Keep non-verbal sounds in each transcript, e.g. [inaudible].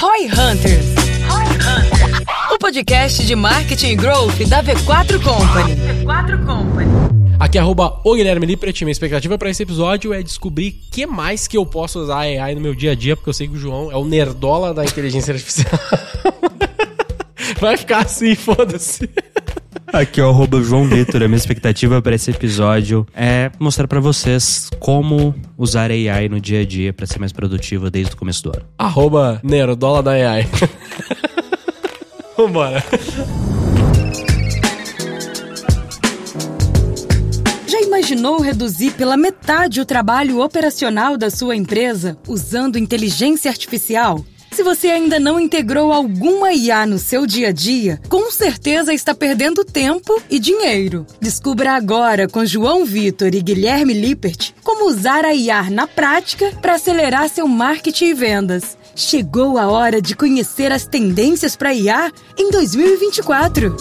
Roy Hunters. O podcast de marketing e growth da V4 Company. V4 Company. Aqui é arroba o Guilherme Lippert. Minha expectativa para esse episódio é descobrir que mais que eu posso usar AI no meu dia a dia, porque eu sei que o João é o nerdola da inteligência artificial. [laughs] Vai ficar assim, foda-se. Aqui é o arroba João Vitor. A minha expectativa para esse episódio é mostrar para vocês como usar AI no dia a dia para ser mais produtivo desde o começo do ano. Arroba nerdola da AI. [laughs] Vambora. Já imaginou reduzir pela metade o trabalho operacional da sua empresa usando inteligência artificial? Se você ainda não integrou alguma IA no seu dia a dia, com certeza está perdendo tempo e dinheiro. Descubra agora com João Vitor e Guilherme Lippert como usar a IA na prática para acelerar seu marketing e vendas. Chegou a hora de conhecer as tendências para IA em 2024.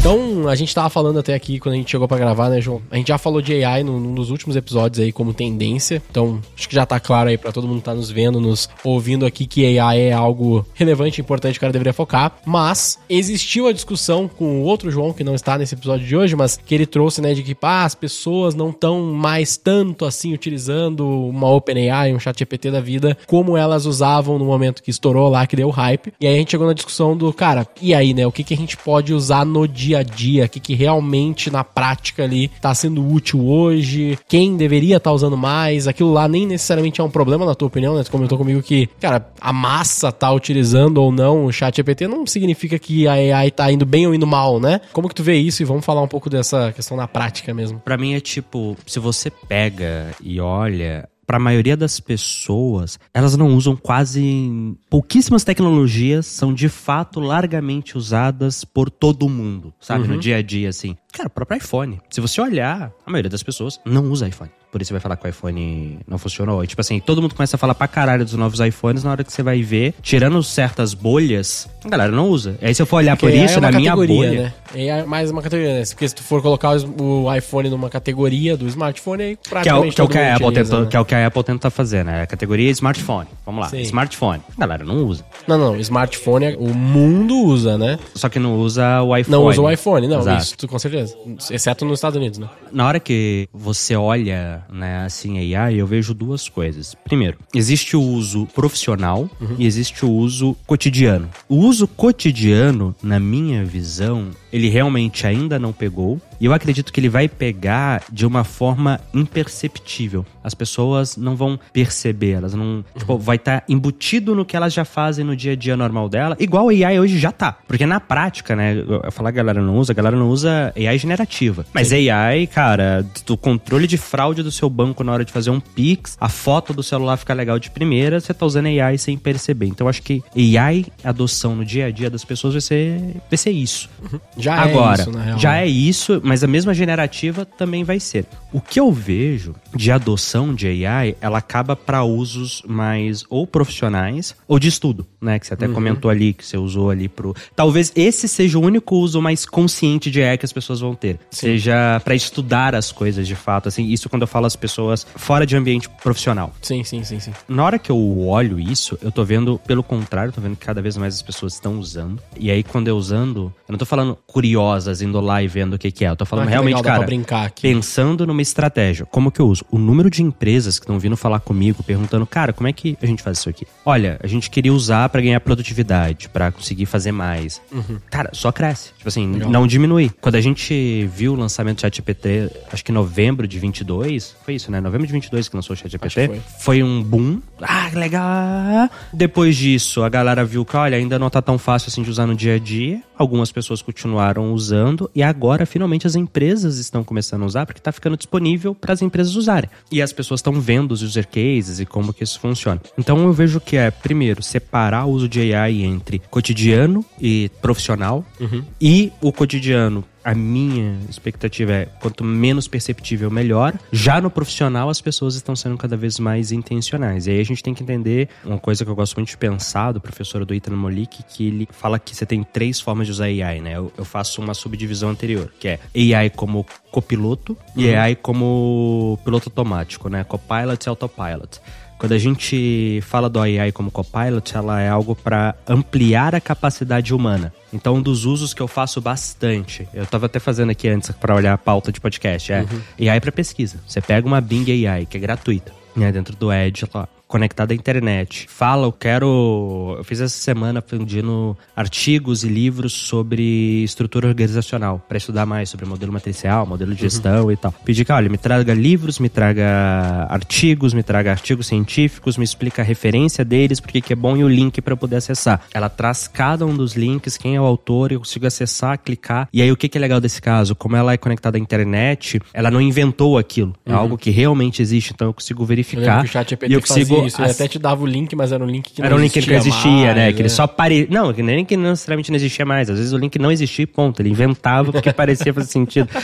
Então, a gente tava falando até aqui quando a gente chegou para gravar, né, João? A gente já falou de AI num, dos últimos episódios aí como tendência. Então, acho que já tá claro aí para todo mundo que tá nos vendo, nos ouvindo aqui que AI é algo relevante, importante, que o cara deveria focar. Mas existiu a discussão com o outro João que não está nesse episódio de hoje, mas que ele trouxe, né, de que pá, as pessoas não estão mais tanto assim utilizando uma OpenAI, um ChatGPT da vida, como elas usavam no momento que estourou lá, que deu hype. E aí a gente chegou na discussão do, cara, e aí, né, o que que a gente pode usar no dia a dia, o que, que realmente na prática ali tá sendo útil hoje, quem deveria estar tá usando mais, aquilo lá nem necessariamente é um problema na tua opinião, né? Tu comentou comigo que, cara, a massa tá utilizando ou não o chat GPT não significa que a AI tá indo bem ou indo mal, né? Como que tu vê isso e vamos falar um pouco dessa questão na prática mesmo. Para mim é tipo, se você pega e olha para a maioria das pessoas, elas não usam quase. Pouquíssimas tecnologias são de fato largamente usadas por todo mundo, sabe? Uhum. No dia a dia, assim. Cara, o próprio iPhone. Se você olhar, a maioria das pessoas não usa iPhone. Por isso você vai falar que o iPhone não funcionou. E, tipo assim, todo mundo começa a falar pra caralho dos novos iPhones, na hora que você vai ver, tirando certas bolhas, a galera não usa. Aí se eu for olhar Porque por isso, é na minha bolha. Né? É mais uma categoria, né? Porque se tu for colocar o iPhone numa categoria do smartphone, aí praticamente que é o, que, é o que, a Apple utiliza, tenta, né? que é o que a Apple tenta fazer, né? A categoria smartphone. Vamos lá. Sim. Smartphone. A galera não usa. Não, não. Smartphone, o mundo usa, né? Só que não usa o iPhone. Não usa o iPhone, não. Exato. Isso, com certeza. Exceto nos Estados Unidos, né? Na hora que você olha, né, assim, AI, eu vejo duas coisas. Primeiro, existe o uso profissional uhum. e existe o uso cotidiano. O uso cotidiano, na minha visão, ele realmente ainda não pegou. E eu acredito que ele vai pegar de uma forma imperceptível. As pessoas não vão perceber, elas não. Tipo, vai estar tá embutido no que elas já fazem no dia a dia normal dela, igual a AI hoje já tá. Porque na prática, né? Eu falar que a galera não usa, a galera não usa AI generativa. Mas Sim. AI, cara, do controle de fraude do seu banco na hora de fazer um Pix, a foto do celular fica legal de primeira, você tá usando AI sem perceber. Então eu acho que AI, adoção no dia a dia das pessoas vai ser, vai ser isso. Uhum. Já Agora, é isso, na real. Já é isso, mas a mesma generativa também vai ser. O que eu vejo de adoção de AI, ela acaba para usos mais ou profissionais ou de estudo, né? Que você até uhum. comentou ali, que você usou ali pro. Talvez esse seja o único uso mais consciente de AI que as pessoas vão ter. Sim. Seja para estudar as coisas de fato, assim. Isso quando eu falo as pessoas fora de ambiente profissional. Sim, sim, sim, sim. Na hora que eu olho isso, eu tô vendo, pelo contrário, tô vendo que cada vez mais as pessoas estão usando. E aí, quando eu usando, eu não tô falando curiosas indo lá e vendo o que, que é. Eu tô falando ah, realmente, legal, cara, brincar aqui. pensando numa estratégia. Como que eu uso? O número de empresas que estão vindo falar comigo, perguntando, cara, como é que a gente faz isso aqui? Olha, a gente queria usar para ganhar produtividade, para conseguir fazer mais. Uhum. Cara, só cresce. Tipo assim, legal. não diminui. Quando a gente viu o lançamento do ChatGPT, acho que em novembro de 22, foi isso, né? Novembro de 22 que lançou o ChatGPT. Foi. foi um boom. Ah, legal! Depois disso, a galera viu que, olha, ainda não tá tão fácil assim de usar no dia a dia. Algumas pessoas continuaram usando e agora finalmente as empresas estão começando a usar porque está ficando disponível para as empresas usarem. E as pessoas estão vendo os user cases e como que isso funciona. Então eu vejo que é, primeiro, separar o uso de AI entre cotidiano e profissional uhum. e o cotidiano a minha expectativa é quanto menos perceptível, melhor. Já no profissional, as pessoas estão sendo cada vez mais intencionais. E aí a gente tem que entender uma coisa que eu gosto muito de pensar do professor do Ethan Molik, que ele fala que você tem três formas de usar AI, né? Eu, faço uma subdivisão anterior, que é AI como copiloto e AI como piloto automático, né? Copilot e autopilot. Quando a gente fala do AI como copilot, ela é algo para ampliar a capacidade humana. Então, um dos usos que eu faço bastante, eu estava até fazendo aqui antes para olhar a pauta de podcast, é uhum. AI para pesquisa. Você pega uma Bing AI, que é gratuita, né, dentro do Edge lá conectado à internet. Fala, eu quero. Eu fiz essa semana pedindo artigos e livros sobre estrutura organizacional, para estudar mais sobre modelo matricial, modelo de gestão uhum. e tal. Pedi que, olha, me traga livros, me traga artigos, me traga artigos científicos, me explica a referência deles, porque que é bom e o link para poder acessar. Ela traz cada um dos links, quem é o autor, eu consigo acessar, clicar. E aí o que, que é legal desse caso? Como ela é conectada à internet, ela não inventou aquilo. É uhum. algo que realmente existe, então eu consigo verificar. Eu e eu consigo isso, ele até te dava o link, mas era um link que não existia. Era um link que não existia, mais, né? Que ele é. só pare... Não, que nem que não necessariamente não existia mais. Às vezes o link não existia ponto. Ele inventava porque parecia fazer sentido. [laughs]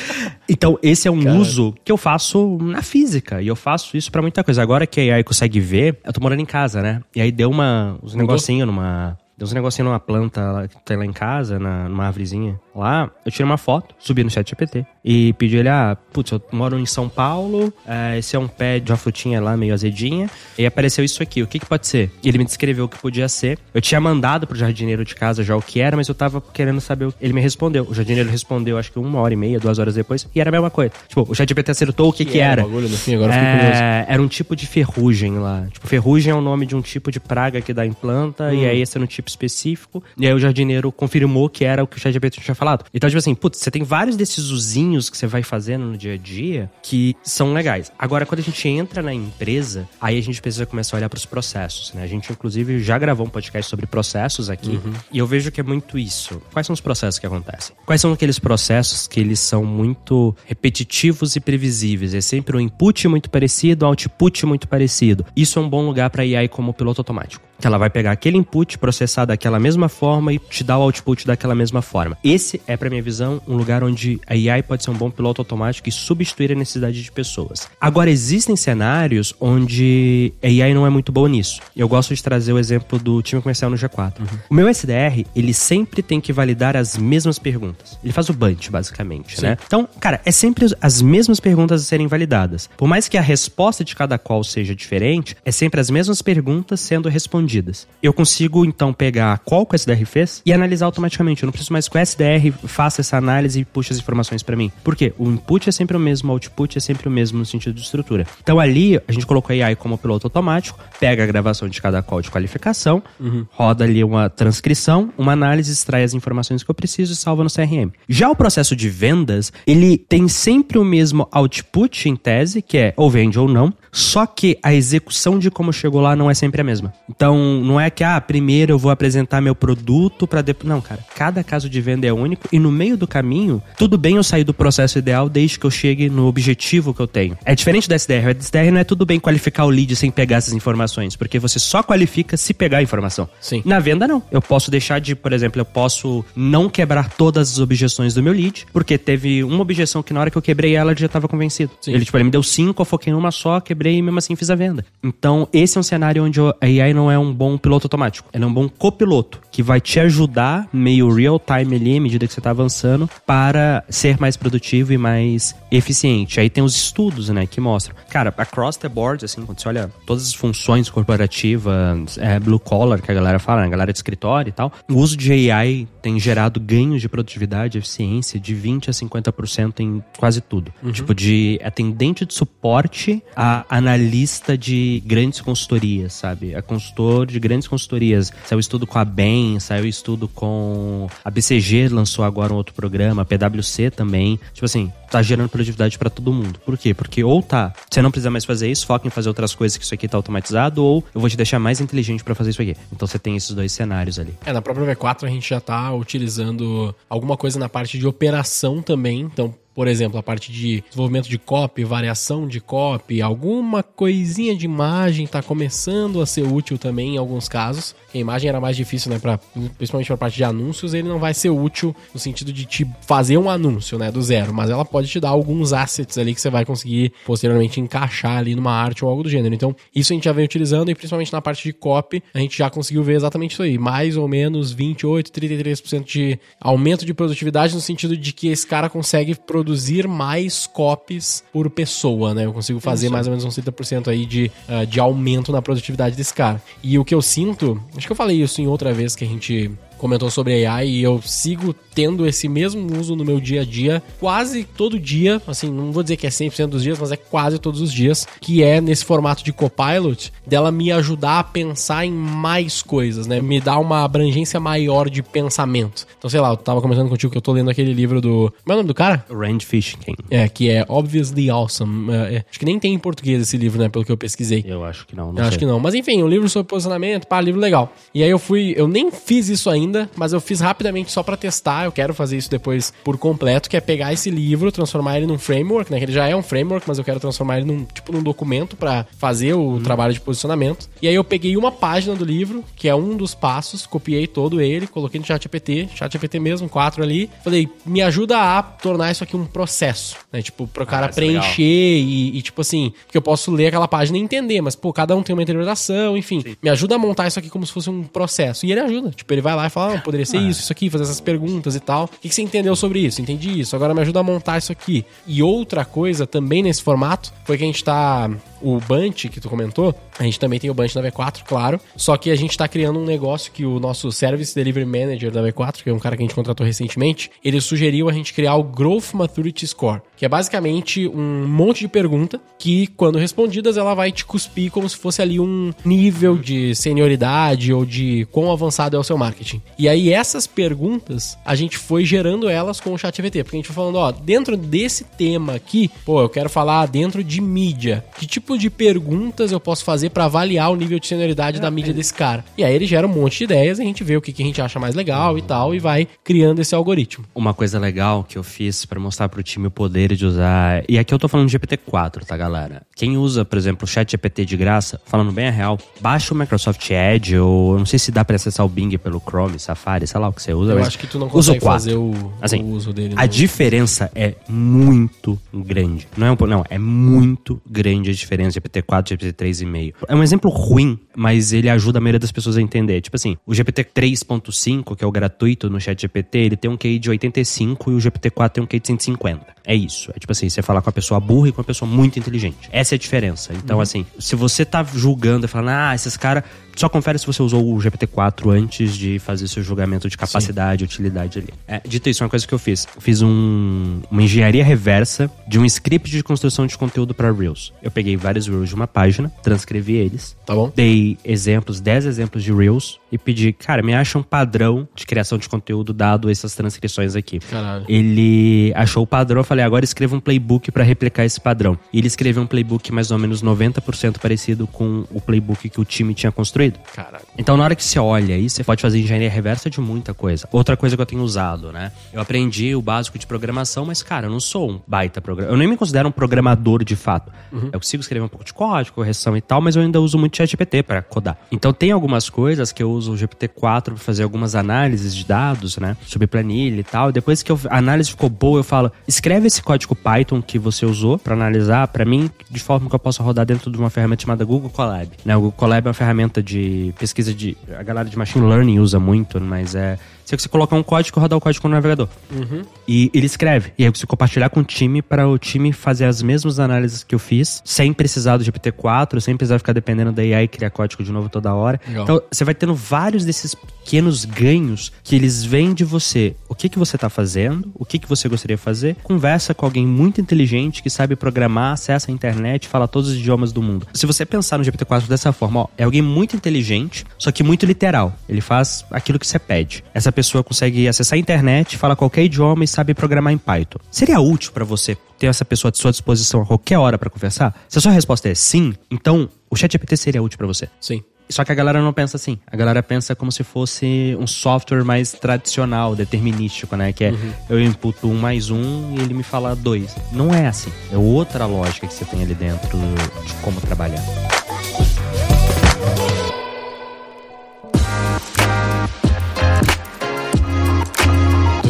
Então, esse é um Cara. uso que eu faço na física. E eu faço isso para muita coisa. Agora que a AI consegue ver, eu tô morando em casa, né? E aí deu uma, uns negocinhos numa Deu uns negocinhos numa planta que tem lá em casa, na, numa árvorezinha. Lá, eu tirei uma foto, subi no chat GPT e pedi ele, ah, putz, eu moro em São Paulo, é, esse é um pé de uma frutinha lá, meio azedinha, e apareceu isso aqui, o que que pode ser? E ele me descreveu o que podia ser. Eu tinha mandado pro jardineiro de casa já o que era, mas eu tava querendo saber o que... Ele me respondeu. O jardineiro respondeu, acho que uma hora e meia, duas horas depois, e era a mesma coisa. Tipo, o chat GPT acertou o que que, que era. Bagulho, no fim, agora é, era um tipo de ferrugem lá. Tipo, ferrugem é o nome de um tipo de praga que dá em planta, hum. e aí esse era um tipo específico. E aí o jardineiro confirmou que era o que o ChatGPT tinha falado. Então, tipo assim, putz, você tem vários desses usinhos que você vai fazendo no dia a dia que são legais. Agora, quando a gente entra na empresa, aí a gente precisa começar a olhar para os processos, né? A gente, inclusive, já gravou um podcast sobre processos aqui. Uhum. E eu vejo que é muito isso. Quais são os processos que acontecem? Quais são aqueles processos que eles são muito repetitivos e previsíveis? É sempre um input muito parecido, um output muito parecido. Isso é um bom lugar para AI como piloto automático que ela vai pegar aquele input, processar daquela mesma forma e te dar o output daquela mesma forma. Esse é, para minha visão, um lugar onde a AI pode ser um bom piloto automático e substituir a necessidade de pessoas. Agora, existem cenários onde a AI não é muito boa nisso. Eu gosto de trazer o exemplo do time comercial no G4. Uhum. O meu SDR, ele sempre tem que validar as mesmas perguntas. Ele faz o bunch, basicamente, Sim. né? Então, cara, é sempre as mesmas perguntas a serem validadas. Por mais que a resposta de cada qual seja diferente, é sempre as mesmas perguntas sendo respondidas respondidas. Eu consigo, então, pegar qual que o SDR fez e analisar automaticamente. Eu não preciso mais que o SDR faça essa análise e puxe as informações para mim. Por quê? O input é sempre o mesmo, o output é sempre o mesmo no sentido de estrutura. Então, ali, a gente colocou a AI como piloto automático, pega a gravação de cada call de qualificação, uhum. roda ali uma transcrição, uma análise, extrai as informações que eu preciso e salva no CRM. Já o processo de vendas, ele tem sempre o mesmo output em tese, que é ou vende ou não, só que a execução de como chegou lá não é sempre a mesma. Então, não é que, ah, primeiro eu vou apresentar meu produto para depois. Não, cara. Cada caso de venda é único e no meio do caminho, tudo bem eu sair do processo ideal desde que eu chegue no objetivo que eu tenho. É diferente da SDR. A SDR não é tudo bem qualificar o lead sem pegar essas informações, porque você só qualifica se pegar a informação. Sim. Na venda, não. Eu posso deixar de, por exemplo, eu posso não quebrar todas as objeções do meu lead, porque teve uma objeção que na hora que eu quebrei ela, ele já estava convencido. Sim. Ele, tipo, ele me deu cinco, eu foquei em uma só, quebrei quebrei e mesmo assim fiz a venda. Então, esse é um cenário onde a AI não é um bom piloto automático. Ela é um bom copiloto, que vai te ajudar, meio real time ali, à medida que você está avançando, para ser mais produtivo e mais eficiente. Aí tem os estudos, né, que mostram. Cara, across the board, assim, quando você olha todas as funções corporativas, é, blue collar, que a galera fala, né, a galera de escritório e tal, o uso de AI tem gerado ganhos de produtividade, eficiência de 20 a 50% em quase tudo. Uhum. Tipo, de atendente de suporte a analista de grandes consultorias, sabe? A consultor de grandes consultorias. Saiu estudo com a BEM, saiu estudo com a BCG, lançou agora um outro programa, a PwC também. Tipo assim, tá gerando produtividade para todo mundo. Por quê? Porque ou tá, você não precisa mais fazer isso, foca em fazer outras coisas que isso aqui tá automatizado, ou eu vou te deixar mais inteligente para fazer isso aqui. Então você tem esses dois cenários ali. É, na própria V4 a gente já tá utilizando alguma coisa na parte de operação também. Então, por exemplo, a parte de desenvolvimento de copy, variação de copy, alguma coisinha de imagem está começando a ser útil também em alguns casos. A imagem era mais difícil, né, pra, principalmente para parte de anúncios, ele não vai ser útil no sentido de te fazer um anúncio, né, do zero, mas ela pode te dar alguns assets ali que você vai conseguir posteriormente encaixar ali numa arte ou algo do gênero. Então, isso a gente já vem utilizando e principalmente na parte de copy, a gente já conseguiu ver exatamente isso aí, mais ou menos 28, 33% de aumento de produtividade no sentido de que esse cara consegue produzir mais copies por pessoa, né? Eu consigo fazer isso. mais ou menos uns 30% aí de, uh, de aumento na produtividade desse cara. E o que eu sinto, acho que eu falei isso em outra vez que a gente comentou sobre AI e eu sigo tendo esse mesmo uso no meu dia a dia, quase todo dia, assim, não vou dizer que é 100% dos dias, mas é quase todos os dias, que é nesse formato de copilot, dela me ajudar a pensar em mais coisas, né? Me dar uma abrangência maior de pensamento. Então, sei lá, eu tava comentando contigo que eu tô lendo aquele livro do. Como é o nome do cara? Rand Fishkin. É, que é Obviously Awesome. É, é, acho que nem tem em português esse livro, né? Pelo que eu pesquisei. Eu acho que não, não eu Acho que não. Mas enfim, um livro sobre posicionamento, pá, livro legal. E aí eu fui. Eu nem fiz isso ainda, mas eu fiz rapidamente só para testar. Eu quero fazer isso depois por completo, que é pegar esse livro, transformar ele num framework, né? Que ele já é um framework, mas eu quero transformar ele num tipo num documento para fazer o uhum. trabalho de posicionamento. E aí eu peguei uma página do livro, que é um dos passos, copiei todo ele, coloquei no ChatGPT, ChatGPT mesmo, quatro ali. Falei, me ajuda a tornar isso aqui um processo, né? Tipo, pro cara ah, preencher e, e, tipo assim, que eu posso ler aquela página e entender, mas pô, cada um tem uma interpretação, enfim. Sim. Me ajuda a montar isso aqui como se fosse um processo. E ele ajuda. Tipo, ele vai lá e fala, ah, poderia ser ah. isso, isso aqui, fazer essas perguntas e tal. O que, que você entendeu sobre isso? Entendi isso. Agora me ajuda a montar isso aqui. E outra coisa também nesse formato foi que a gente tá o Bunch que tu comentou, a gente também tem o Bunch na V4, claro. Só que a gente está criando um negócio que o nosso Service Delivery Manager da V4, que é um cara que a gente contratou recentemente, ele sugeriu a gente criar o Growth Maturity Score, que é basicamente um monte de pergunta que, quando respondidas, ela vai te cuspir como se fosse ali um nível de senioridade ou de quão avançado é o seu marketing. E aí essas perguntas, a gente foi gerando elas com o ChatGPT, porque a gente foi falando, ó, dentro desse tema aqui, pô, eu quero falar dentro de mídia. Que tipo tipo de perguntas eu posso fazer para avaliar o nível de senioridade é, da mídia é. desse cara? E aí ele gera um monte de ideias e a gente vê o que, que a gente acha mais legal e tal e vai criando esse algoritmo. Uma coisa legal que eu fiz para mostrar pro time o poder de usar. E aqui eu tô falando de GPT-4, tá, galera? Quem usa, por exemplo, o chat GPT de graça, falando bem a real, baixa o Microsoft Edge ou não sei se dá para acessar o Bing pelo Chrome, Safari, sei lá o que você usa. Eu acho que tu não consegue fazer o, assim, o uso dele. A no... diferença é muito grande. Não é um não, é muito grande a diferença diferença GPT-4 e GPT-3,5. É um exemplo ruim, mas ele ajuda a maioria das pessoas a entender. Tipo assim, o GPT 3.5, que é o gratuito no chat GPT, ele tem um QI de 85 e o GPT-4 tem um QI de 150. É isso. É tipo assim, você falar com uma pessoa burra e com uma pessoa muito inteligente. Essa é a diferença. Então, uhum. assim, se você tá julgando e falando, ah, esses caras só confere se você usou o GPT-4 antes de fazer seu julgamento de capacidade e utilidade ali. É, dito isso, uma coisa que eu fiz. Fiz um, uma engenharia reversa de um script de construção de conteúdo para Reels. Eu peguei vários Reels de uma página, transcrevi eles. Tá bom. Dei exemplos, 10 exemplos de Reels e pedi, cara, me acha um padrão de criação de conteúdo dado essas transcrições aqui. Caralho. Ele achou o padrão, eu falei, agora escreva um playbook para replicar esse padrão. E ele escreveu um playbook mais ou menos 90% parecido com o playbook que o time tinha construído construído. Caralho. Então, na hora que você olha aí, você pode fazer engenharia reversa de muita coisa. Outra coisa que eu tenho usado, né? Eu aprendi o básico de programação, mas, cara, eu não sou um baita programador. Eu nem me considero um programador de fato. Uhum. Eu consigo escrever um pouco de código, correção e tal, mas eu ainda uso muito ChatGPT para codar. Então, tem algumas coisas que eu uso o GPT-4 para fazer algumas análises de dados, né? Sobre planilha e tal. Depois que eu, a análise ficou boa, eu falo, escreve esse código Python que você usou para analisar para mim de forma que eu possa rodar dentro de uma ferramenta chamada Google Colab. Né? O Google Colab é uma ferramenta de de pesquisa de. A galera de machine learning usa muito, mas é você, você colocar um código e rodar o código no navegador. Uhum. E ele escreve. E aí você compartilhar com o time para o time fazer as mesmas análises que eu fiz, sem precisar do GPT-4, sem precisar ficar dependendo da AI e criar código de novo toda hora. Legal. Então você vai tendo vários desses pequenos ganhos que eles vêm de você. O que, que você está fazendo, o que, que você gostaria de fazer. Conversa com alguém muito inteligente que sabe programar, acessa a internet, fala todos os idiomas do mundo. Se você pensar no GPT-4 dessa forma, ó, é alguém muito inteligente, só que muito literal. Ele faz aquilo que você pede. Essa pessoa consegue acessar a internet, fala qualquer idioma e sabe programar em Python. Seria útil para você ter essa pessoa à sua disposição a qualquer hora para conversar? Se a sua resposta é sim, então o ChatGPT seria útil para você. Sim. Só que a galera não pensa assim. A galera pensa como se fosse um software mais tradicional, determinístico, né? Que é Uhum. eu imputo um mais um e ele me fala dois. Não é assim. É outra lógica que você tem ali dentro de como trabalhar.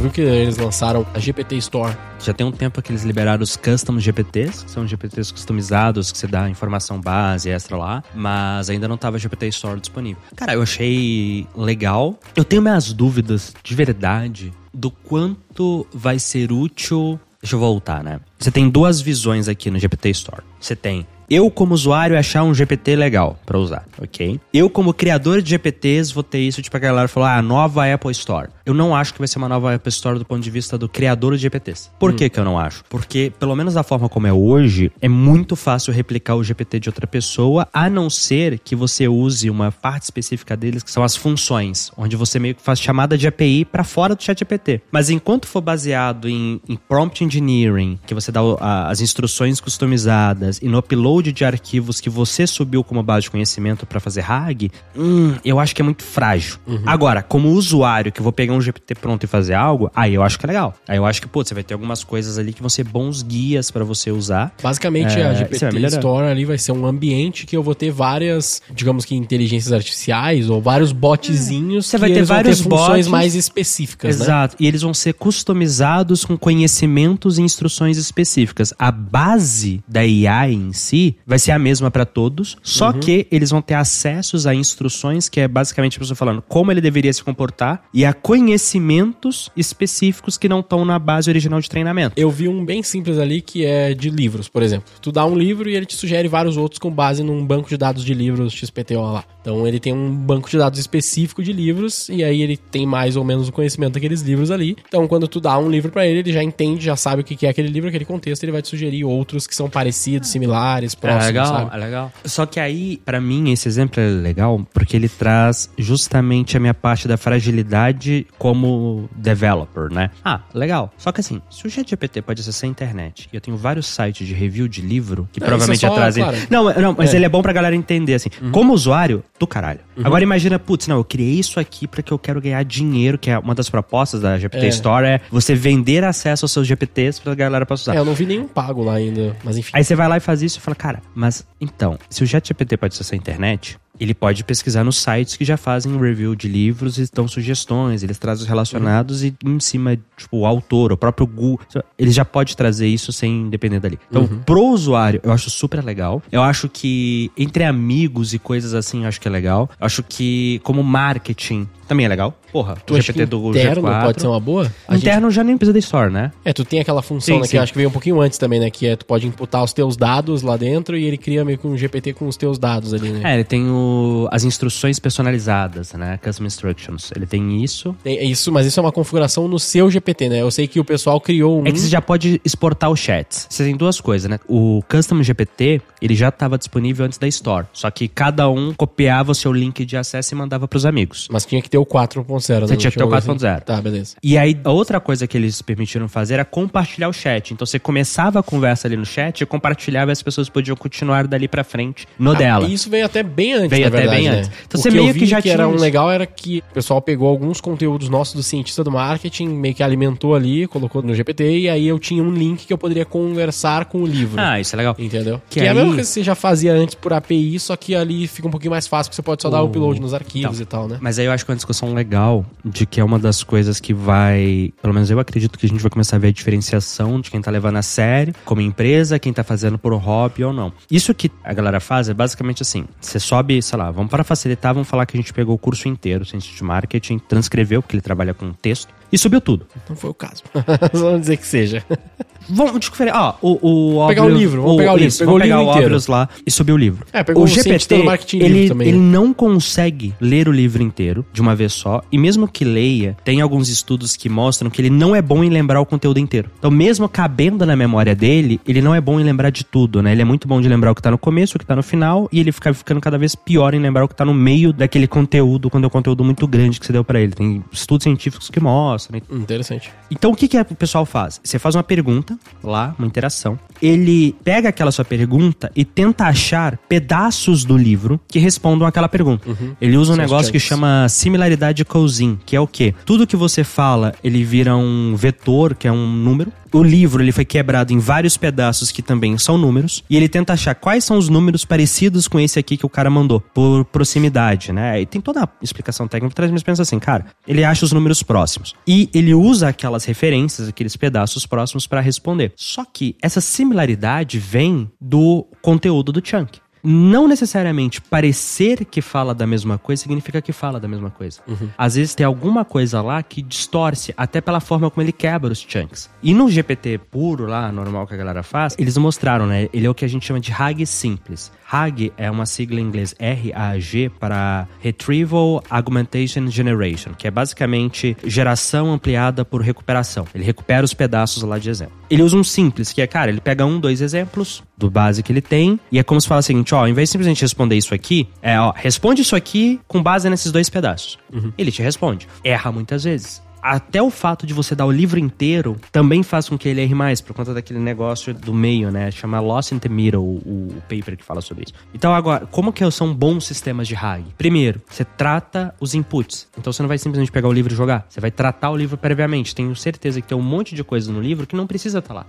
Viu que eles lançaram a GPT Store? Já tem um tempo que eles liberaram os custom GPTs, que são GPTs customizados, que você dá informação base extra lá, mas ainda não tava GPT Store disponível. Cara, eu achei legal. Eu tenho minhas dúvidas de verdade do quanto vai ser útil. Deixa eu voltar, né? Você tem duas visões aqui no GPT Store. Você tem eu, como usuário, achar um GPT legal pra usar, ok? Eu, como criador de GPTs, vou ter isso, tipo, a galera falou, ah, nova Apple Store. Eu não acho que vai ser uma nova Apple Store do ponto de vista do criador de GPTs. Por que que eu não acho? Porque, pelo menos da forma como é hoje, é muito fácil replicar o GPT de outra pessoa, a não ser que você use uma parte específica deles, que são as funções, onde você meio que faz chamada de API pra fora do chat GPT. Mas enquanto for baseado em, em prompt engineering, que você dá a- as instruções customizadas e no upload de arquivos que você subiu como base de conhecimento pra fazer RAG, hum, eu acho que é muito frágil. Agora, como usuário que vou pegar um GPT pronto e fazer algo, aí eu acho que é legal. Aí eu acho que, pô, você vai ter algumas coisas ali que vão ser bons guias pra você usar. Basicamente, É, a GPT. Store ali vai ser um ambiente que eu vou ter várias, digamos que inteligências artificiais ou vários botzinhos Você que vai ter vários funções bots. mais específicas, né? Exato. E eles vão ser customizados com conhecimentos e instruções específicas. A base da AI em si vai ser a mesma para todos, só Uhum. que eles vão ter acessos a instruções que é basicamente a pessoa falando como ele deveria se comportar e a conhecimentos específicos que não estão na base original de treinamento. Eu vi um bem simples ali que é de livros, por exemplo. Tu dá um livro e ele te sugere vários outros com base num banco de dados de livros XPTO lá. Então ele tem um banco de dados específico de livros e aí ele tem mais ou menos o conhecimento daqueles livros ali. Então quando tu dá um livro pra ele, ele já entende, já sabe o que que é aquele livro, aquele contexto, ele vai te sugerir outros que são parecidos, similares, próximos, é legal, sabe? é legal. Só que aí, pra mim, esse exemplo é legal porque ele traz justamente a minha parte da fragilidade como developer, né? Ah, legal. Só que assim, se o ChatGPT pode acessar a internet e eu tenho vários sites de review de livro que Não, provavelmente é só, atrasem. claro. Não, não, mas É. Uhum. ele é bom pra galera entender assim. Como usuário, do caralho. Agora imagina, putz, não, eu criei isso aqui porque eu quero ganhar dinheiro, que é uma das propostas da GPT É. Store é você vender acesso aos seus GPTs pra galera possa usar. É, eu não vi nenhum pago lá ainda, mas enfim. Aí você vai lá e faz isso e fala, cara, mas então, se o ChatGPT pode acessar a internet, ele pode pesquisar nos sites que já fazem review de livros e dão sugestões, eles trazem os relacionados e em cima, tipo, o autor, o próprio Google, ele já pode trazer isso sem depender dali. Então, pro usuário, eu acho super legal. Eu acho que entre amigos e coisas assim, eu acho que é legal. Eu acho que como marketing também é legal. Porra, Tu o GPT do interno G4. pode ser uma boa? A gente- Interno já nem precisa da Store, né? É, tu tem aquela função, Sim, né, que sim. acho que veio um pouquinho antes também, né? Que é tu pode imputar os teus dados lá dentro e ele cria meio que um GPT com os teus dados ali, né? É, ele tem o, as instruções personalizadas, né? Custom Instructions. Ele tem isso. Tem- é isso, mas isso é uma configuração no seu GPT, né? Eu sei que o pessoal criou um. É que você já pode exportar os chats. Você tem duas coisas, né? O Custom GPT, ele já estava disponível antes da Store. Só que cada um copiava o seu link de acesso e mandava pros amigos. Mas tinha que ter o 4.0, né? Você tinha que ter o Não tinha algo 4.0. Tá, beleza. E aí, a outra coisa que eles permitiram fazer era compartilhar o chat. Então, você começava a conversa ali no chat, e compartilhava e as pessoas podiam continuar dali pra frente no dela. E isso veio até bem antes, Veio até verdade, bem né? antes. Então o você que meio que já que era tinha um isso. legal era que o pessoal pegou alguns conteúdos nossos do cientista do marketing, meio que alimentou ali, colocou no GPT, e aí eu tinha um link que eu poderia conversar com o livro. Ah, isso é legal. Entendeu? Que Que, é a aí- mesma coisa que você já fazia antes por API, só que ali fica um pouquinho mais fácil, porque você pode só dar o O- upload nos arquivos Então, e tal, né? Mas aí eu acho que uma discussão legal de que é uma das coisas que vai. Pelo menos eu acredito que a gente vai começar a ver a diferenciação de quem tá levando a sério como empresa, quem tá fazendo por hobby ou não. Isso que a galera faz é basicamente assim: você sobe, sei lá, vamos para facilitar, vamos falar que a gente pegou o curso inteiro, ciência de marketing, transcreveu, porque ele trabalha com texto, e subiu tudo. Não foi o caso. [laughs] vamos dizer que seja. Vamos diferir. Ó, o, o Pegar o livro, vamos pegar o livro. Isso, Pegou vamos o pegar livro o inteiro. Óbvios lá e subir o livro. É, pegou o o cientista do marketing ele, também, ele não consegue ler o livro inteiro de uma vez só. E mesmo que leia, tem alguns estudos que mostram que ele não é bom em lembrar o conteúdo inteiro. Então, mesmo cabendo na memória dele, ele não é bom em lembrar de tudo, né? Ele é muito bom de lembrar o que tá no começo, o que tá no final, e ele fica ficando cada vez pior em lembrar o que tá no meio daquele conteúdo, quando é um conteúdo muito grande que você deu pra ele. Tem estudos científicos que mostram. Né? Interessante. Então o que, que o pessoal faz? Você faz uma pergunta lá, uma interação. Ele pega aquela sua pergunta e tenta achar pedaços do livro que respondam àquela pergunta. Ele usa um São negócio que chama similaridade cousin, que é o quê? Tudo que você fala, ele vira um vetor, que é um número. O livro ele foi quebrado em vários pedaços que também são números e ele tenta achar quais são os números parecidos com esse aqui que o cara mandou por proximidade, né? E tem toda a explicação técnica por trás, mas pensa assim, cara, ele acha os números próximos e ele usa aquelas referências, aqueles pedaços próximos para responder. Só que essa similaridade vem do conteúdo do chunk. Não necessariamente parecer que fala da mesma coisa significa que fala da mesma coisa. Às vezes tem alguma coisa lá que distorce, até pela forma como ele quebra os chunks. E no GPT puro lá, normal que a galera faz, eles mostraram, né? Ele é o que a gente chama de RAG simples. RAG é uma sigla em inglês RAG para Retrieval Augmentation Generation, que é basicamente geração ampliada por recuperação. Ele recupera os pedaços lá de exemplo. Ele usa um simples, que é, cara, ele pega um, dois exemplos do base que ele tem, e é como se fala o seguinte, ó, ao invés de simplesmente responder isso aqui, é, ó, responde isso aqui com base nesses dois pedaços. Ele te responde. Erra muitas vezes. Até o fato de você dar o livro inteiro também faz com que ele erre mais, por conta daquele negócio do meio, né? Chama Lost in the Middle, o, o paper que fala sobre isso. Então, agora, como que são bons sistemas de RAG? Primeiro, você trata os inputs. Então, você não vai simplesmente pegar o livro e jogar. Você vai tratar o livro previamente. Tenho certeza que tem um monte de coisa no livro que não precisa estar lá.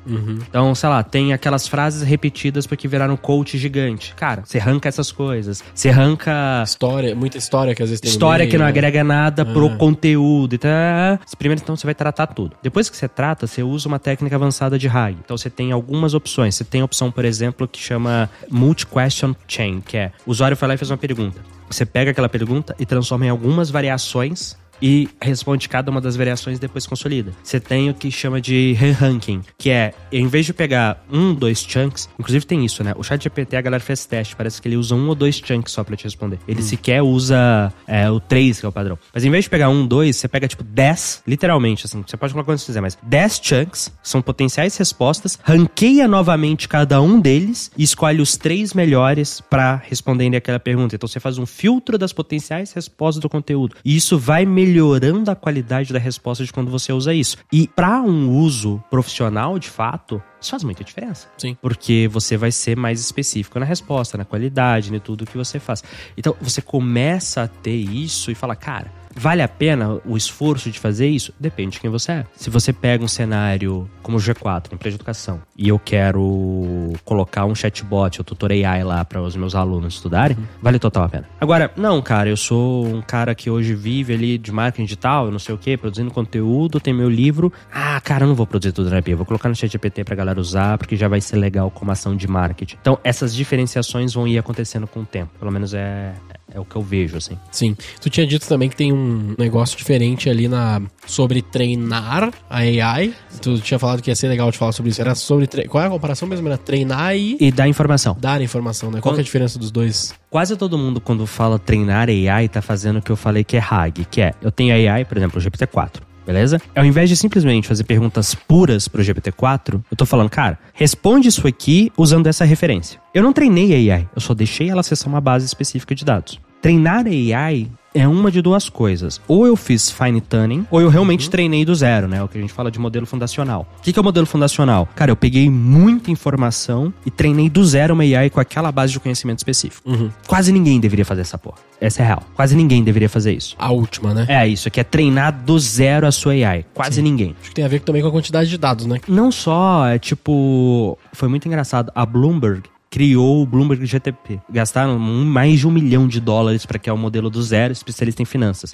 Então, sei lá, tem aquelas frases repetidas porque viraram coach gigante. Cara, você arranca essas coisas. Você arranca História, muita história que às vezes tem história meio, que não né? agrega nada pro conteúdo e tá. Primeiro, então, você vai tratar tudo. Depois que você trata, você usa uma técnica avançada de RAG. Então, você tem algumas opções. Você tem a opção, por exemplo, que chama Multi-Question Chain, que é o usuário foi lá e fez uma pergunta. Você pega aquela pergunta e transforma em algumas variações e responde cada uma das variações e depois consolida. Você tem o que chama de re-ranking, que é, em vez de pegar um, dois chunks, inclusive tem isso, né? O chat GPT, a galera fez teste, parece que ele usa um ou dois chunks só pra te responder. Ele sequer usa é, o três, que é o padrão. Mas em vez de pegar um, dois, você pega tipo 10, literalmente, assim, você pode colocar quando você quiser, mas 10 chunks são potenciais respostas, ranqueia novamente cada um deles e escolhe os três melhores pra responderem aquela pergunta. Então você faz um filtro das potenciais respostas do conteúdo. E isso vai melhorando a qualidade da resposta de quando você usa isso. E para um uso profissional, de fato, isso faz muita diferença. Sim. Porque você vai ser mais específico na resposta, na qualidade, em tudo que você faz. Então você começa a ter isso e fala, cara, vale a pena o esforço de fazer isso? Depende de quem você é. Se você pega um cenário como o G4, empresa de educação, e eu quero colocar um chatbot, o tutor AI lá para os meus alunos estudarem, vale total a pena. Agora, não, cara, eu sou um cara que hoje vive ali de marketing digital, eu não sei o que, produzindo conteúdo, tem meu livro. Ah, cara, eu não vou produzir tudo na Bia, vou colocar no ChatGPT pra galera usar, porque já vai ser legal como ação de marketing. Então, essas diferenciações vão ir acontecendo com o tempo. Pelo menos é, é o que eu vejo, assim. Sim. Tu tinha dito também que tem um negócio diferente ali na sobre treinar a AI. Tu tinha falado que ia ser legal de falar sobre isso. Era sobre tre... qual é a comparação mesmo? Era treinar e E dá informação. dar informação, né? Qual é a diferença dos dois? Quase todo mundo, quando fala treinar AI, tá fazendo o que eu falei que é RAG, que é, eu tenho AI, por exemplo, o GPT-4. Beleza? Ao invés de simplesmente fazer perguntas puras pro GPT-4, eu tô falando, cara, responde isso aqui usando essa referência. Eu não treinei a AI, eu só deixei ela acessar uma base específica de dados. Treinar AI é uma de duas coisas. Ou eu fiz fine tuning, ou eu realmente treinei do zero, né? O que a gente fala de modelo fundacional. O que que é o modelo fundacional? Cara, eu peguei muita informação e treinei do zero uma AI com aquela base de conhecimento específico. Quase ninguém deveria fazer essa porra. Essa é real. Quase ninguém deveria fazer isso. A última, né? É isso, que é treinar do zero a sua AI. Quase ninguém. Acho que tem a ver também com a quantidade de dados, né? Não só, é tipo. Foi muito engraçado. A Bloomberg criou o Bloomberg GTP. Gastaram um- mais de um milhão de dólares para criar o modelo do zero, especialista em finanças.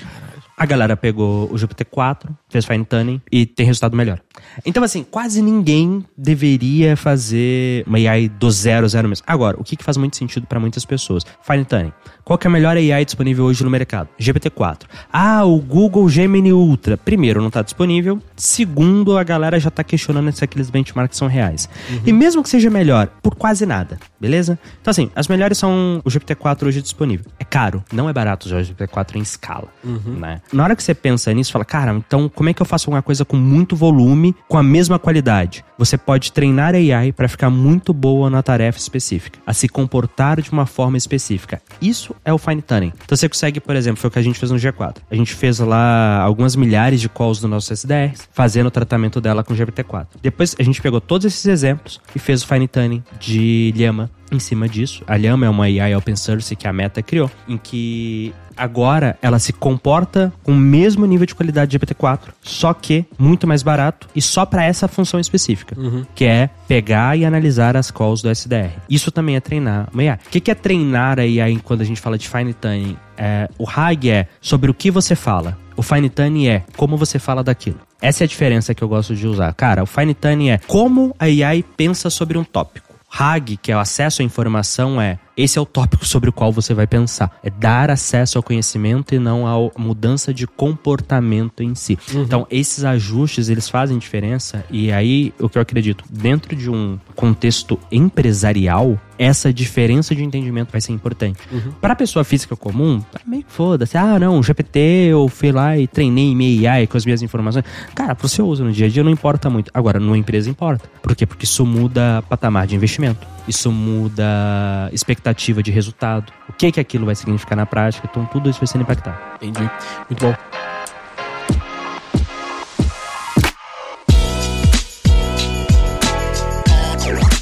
A galera pegou o GPT-4, fez fine tuning e tem resultado melhor. Então, assim, quase ninguém deveria fazer uma AI do zero, zero mesmo. Agora, o que, que faz muito sentido para muitas pessoas? Fine tuning. Qual que é a melhor AI disponível hoje no mercado? GPT-4. Ah, o Google Gemini Ultra. Primeiro, não está disponível. Segundo, a galera já está questionando se aqueles benchmarks são reais. E mesmo que seja melhor, por quase nada. beleza? Então, assim, as melhores são o GPT-4 hoje disponível. É caro, não é barato usar o GPT-4 em escala, né? Na hora que você pensa nisso, fala, cara, então como é que eu faço uma coisa com muito volume, com a mesma qualidade? Você pode treinar a AI para ficar muito boa na tarefa específica, a se comportar de uma forma específica. Isso é o fine tuning. Então você consegue, por exemplo, foi o que a gente fez no G4. A gente fez lá algumas milhares de calls do nosso SDR, fazendo o tratamento dela com o GPT-4. Depois a gente pegou todos esses exemplos e fez o fine tuning de Llama em cima disso. A Llama é uma AI open source que a Meta criou, em que agora ela se comporta com o mesmo nível de qualidade de GPT-4, só que muito mais barato e só para essa função específica, que é pegar e analisar as calls do SDR. Isso também é treinar uma AI. O que que é treinar a AI quando a gente fala de fine tuning? É, o RAG é sobre o que você fala. O fine tuning é como você fala daquilo. Essa é a diferença que eu gosto de usar. Cara, o fine tuning é como a AI pensa sobre um tópico. RAG, que é o acesso à informação, é esse é o tópico sobre o qual você vai pensar. É dar acesso ao conhecimento e não à mudança de comportamento em si. Então, esses ajustes, eles fazem diferença. E aí, o que eu acredito, dentro de um contexto empresarial, essa diferença de entendimento vai ser importante. Para a pessoa física comum, tá meio que foda-se. Ah, não, GPT, eu fui lá e treinei AI com as minhas informações. Cara, pro seu uso no dia a dia não importa muito. Agora, numa empresa importa. Por quê? Porque isso muda patamar de investimento. Isso muda expectativa de resultado. O que que aquilo vai significar na prática. Então, tudo isso vai sendo impactado. Entendi. Muito bom.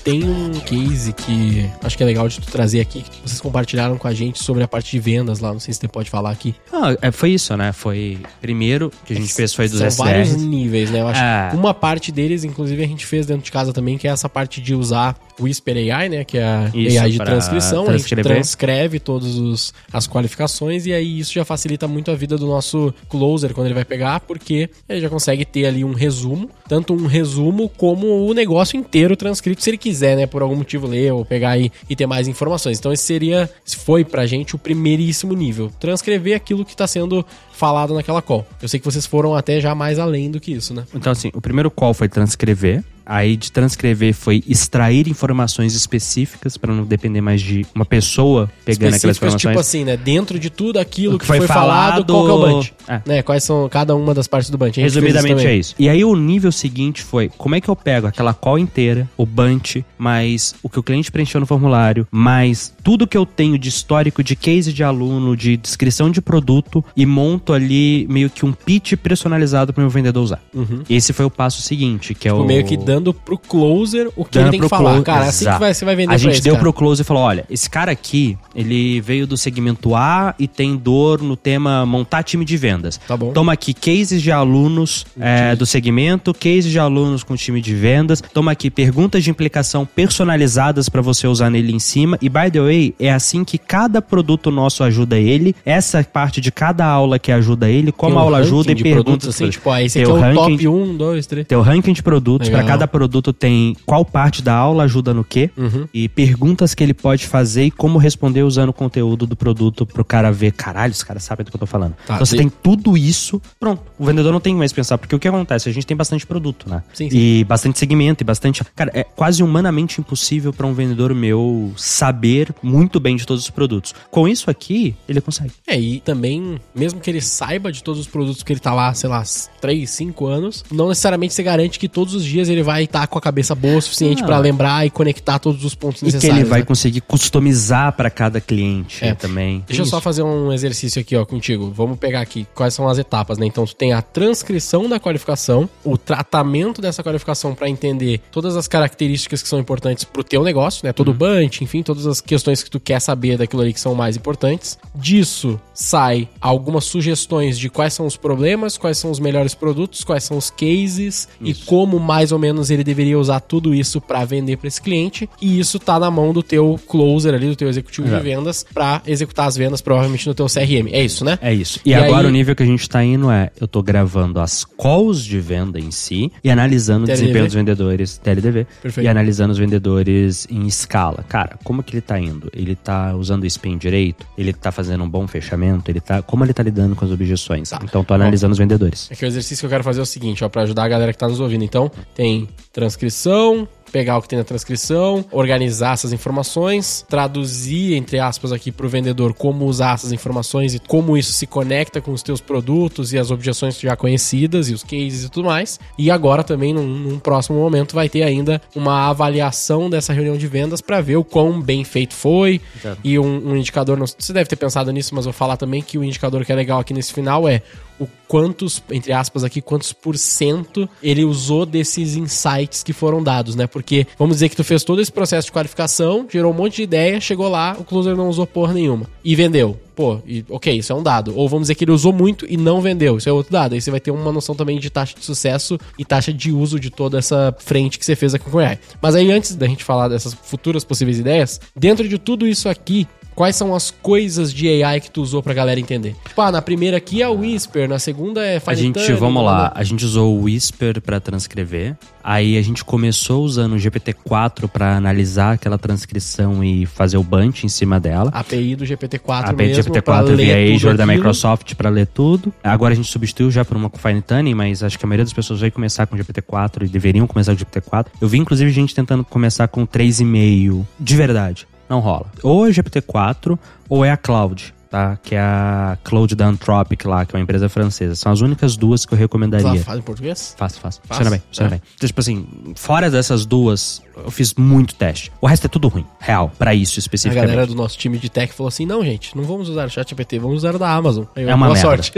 Tem um case que acho que é legal de tu trazer aqui, que vocês compartilharam com a gente sobre a parte de vendas lá, não sei se você pode falar aqui. Ah, é, foi isso, né? Foi primeiro que a gente fez foi dos São vários níveis, né? Eu acho É. que uma parte deles, inclusive, a gente fez dentro de casa também, que é essa parte de usar o Whisper AI, né? Que é a Isso, AI de transcrição. A gente transcreve todas as qualificações e aí isso já facilita muito a vida do nosso closer quando ele vai pegar, porque ele já consegue ter ali um resumo, tanto um resumo como o negócio inteiro transcrito, se ele quiser, né? Por algum motivo ler ou pegar aí e ter mais informações. Então esse seria, se foi pra gente o primeiríssimo nível. Transcrever aquilo que tá sendo falado naquela call. Eu sei que vocês foram até já mais além do que isso, né? Então, assim, o primeiro call foi transcrever. Aí de transcrever foi extrair informações específicas para não depender mais de uma pessoa pegando aquelas específicas, informações. tipo assim, né? Dentro de tudo aquilo que, que foi foi, falado, falado, qual que é o bunch? é. Né? Quais são cada uma das partes do bunch? Resumidamente é isso. E aí o nível seguinte foi, como é que eu pego aquela call inteira, o bunch, mais o que o cliente preencheu no formulário, mais tudo que eu tenho de histórico, de case de aluno, de descrição de produto e monto ali meio que um pitch personalizado para o meu vendedor usar. Esse foi o passo seguinte, que é Tipo, o... meio que dando pro closer o que Dando ele tem que falar. Cara, assim Exato. que vai, você vai vender A gente esse deu cara. pro close e falou: olha, esse cara aqui, ele veio do segmento A e tem dor no tema montar time de vendas. Tá bom. Toma aqui cases de alunos é, do segmento, cases de alunos com time de vendas. Toma aqui perguntas de implicação personalizadas pra você usar nele em cima. E by the way, é assim que cada produto nosso ajuda ele. Essa parte de cada aula que ajuda ele, como um a aula ajuda e de perguntas. assim, tipo, ah, esse aqui é o ranking top 1, 2, 3. tem o ranking de produtos, para cada produto tem qual parte da aula ajuda no quê Uhum. e perguntas que ele pode fazer e como responder usando o conteúdo do produto pro cara ver, caralho, os caras sabem do que eu tô falando. Tá, então você tem tudo isso, pronto. O vendedor não tem mais que pensar, porque o que acontece? A gente tem bastante produto, né? Sim, sim. E bastante segmento e bastante. Cara, é quase humanamente impossível para um vendedor meu saber muito bem de todos os produtos. Com isso aqui, ele consegue. É, e também, mesmo que ele saiba de todos os produtos que ele tá lá, sei lá, 3, 5 anos, não necessariamente você garante que todos os dias ele vai estar com a cabeça boa o suficiente Não. pra lembrar e conectar todos os pontos E que necessários. ele vai né? conseguir customizar para cada cliente É. também. Deixa eu só fazer um exercício aqui, ó, contigo. Vamos pegar aqui quais são as etapas, né? Então, tu tem a transcrição da qualificação, o tratamento dessa qualificação pra entender todas as características que são importantes pro teu negócio, né? Todo o bunch, enfim, todas as questões que tu quer saber daquilo ali que são mais importantes. Disso sai algumas sugestões de quais são os problemas, quais são os melhores produtos, quais são os cases e como mais ou menos ele deveria usar tudo isso pra vender pra esse cliente. E isso tá na mão do teu closer ali, do teu executivo de Exato. vendas, pra executar as vendas provavelmente no teu CRM. É isso, né? É isso. E, E agora aí- o nível que a gente tá indo é, eu tô gravando as calls de venda em si e analisando o TLDV? desempenho dos vendedores, TLDV, Perfeito. e analisando os vendedores em escala. Cara, como que ele tá indo? Ele tá usando o spin direito? Ele tá fazendo um bom fechamento? Ele tá, como ele tá lidando com as objeções? Tá. Então tô analisando os vendedores. É que o exercício que eu quero fazer é o seguinte, ó, pra ajudar a galera que tá nos ouvindo. Então, tem transcrição, pegar o que tem na transcrição, organizar essas informações, traduzir, entre aspas, aqui para o vendedor como usar essas informações e como isso se conecta com os teus produtos e as objeções já conhecidas e os cases e tudo mais. E agora também, num, num próximo momento, vai ter ainda uma avaliação dessa reunião de vendas para ver o quão bem feito foi. E um, um indicador, não, você deve ter pensado nisso, mas vou falar também que o indicador que é legal aqui nesse final é o quantos, entre aspas aqui, quantos por cento ele usou desses insights que foram dados, né? Porque vamos dizer que tu fez todo esse processo de qualificação, gerou um monte de ideia, chegou lá, o closer não usou porra nenhuma e vendeu. Pô, e, ok, isso é um dado. Ou vamos dizer que ele usou muito e não vendeu. Isso é outro dado. Aí você vai ter uma noção também de taxa de sucesso e taxa de uso de toda essa frente que você fez aqui com o AI. Mas aí, antes da gente falar dessas futuras possíveis ideias, dentro de tudo isso aqui, Quais são as coisas de AI que tu usou pra galera entender? Tipo, ah, na primeira aqui é o Whisper, na segunda é Fine A gente, vamos lá, a gente usou o Whisper para transcrever. Aí a gente começou usando o GPT-4 para analisar aquela transcrição e fazer o bunch em cima dela. API do GPT-4 API do GPT-4 via Azure da Microsoft para ler tudo. Agora a gente substituiu já por uma com Fine Tuning, mas acho que a maioria das pessoas vai começar com o GPT-4 e deveriam começar com o GPT-4. Eu vi inclusive gente tentando começar com 3,5 de verdade não rola. Ou é GPT-4 ou é a Cloud tá? Que é a Cloud da Anthropic lá, que é uma empresa francesa. São as únicas duas que eu recomendaria. Faz em português? Faço, faço. Funciona bem, funciona é. bem. Então, tipo assim, fora dessas duas, eu fiz muito teste. O resto é tudo ruim, real, para isso especificamente. A galera do nosso time de tech falou assim: não, gente, não vamos usar o ChatGPT, vamos usar o da Amazon. É uma boa merda. sorte.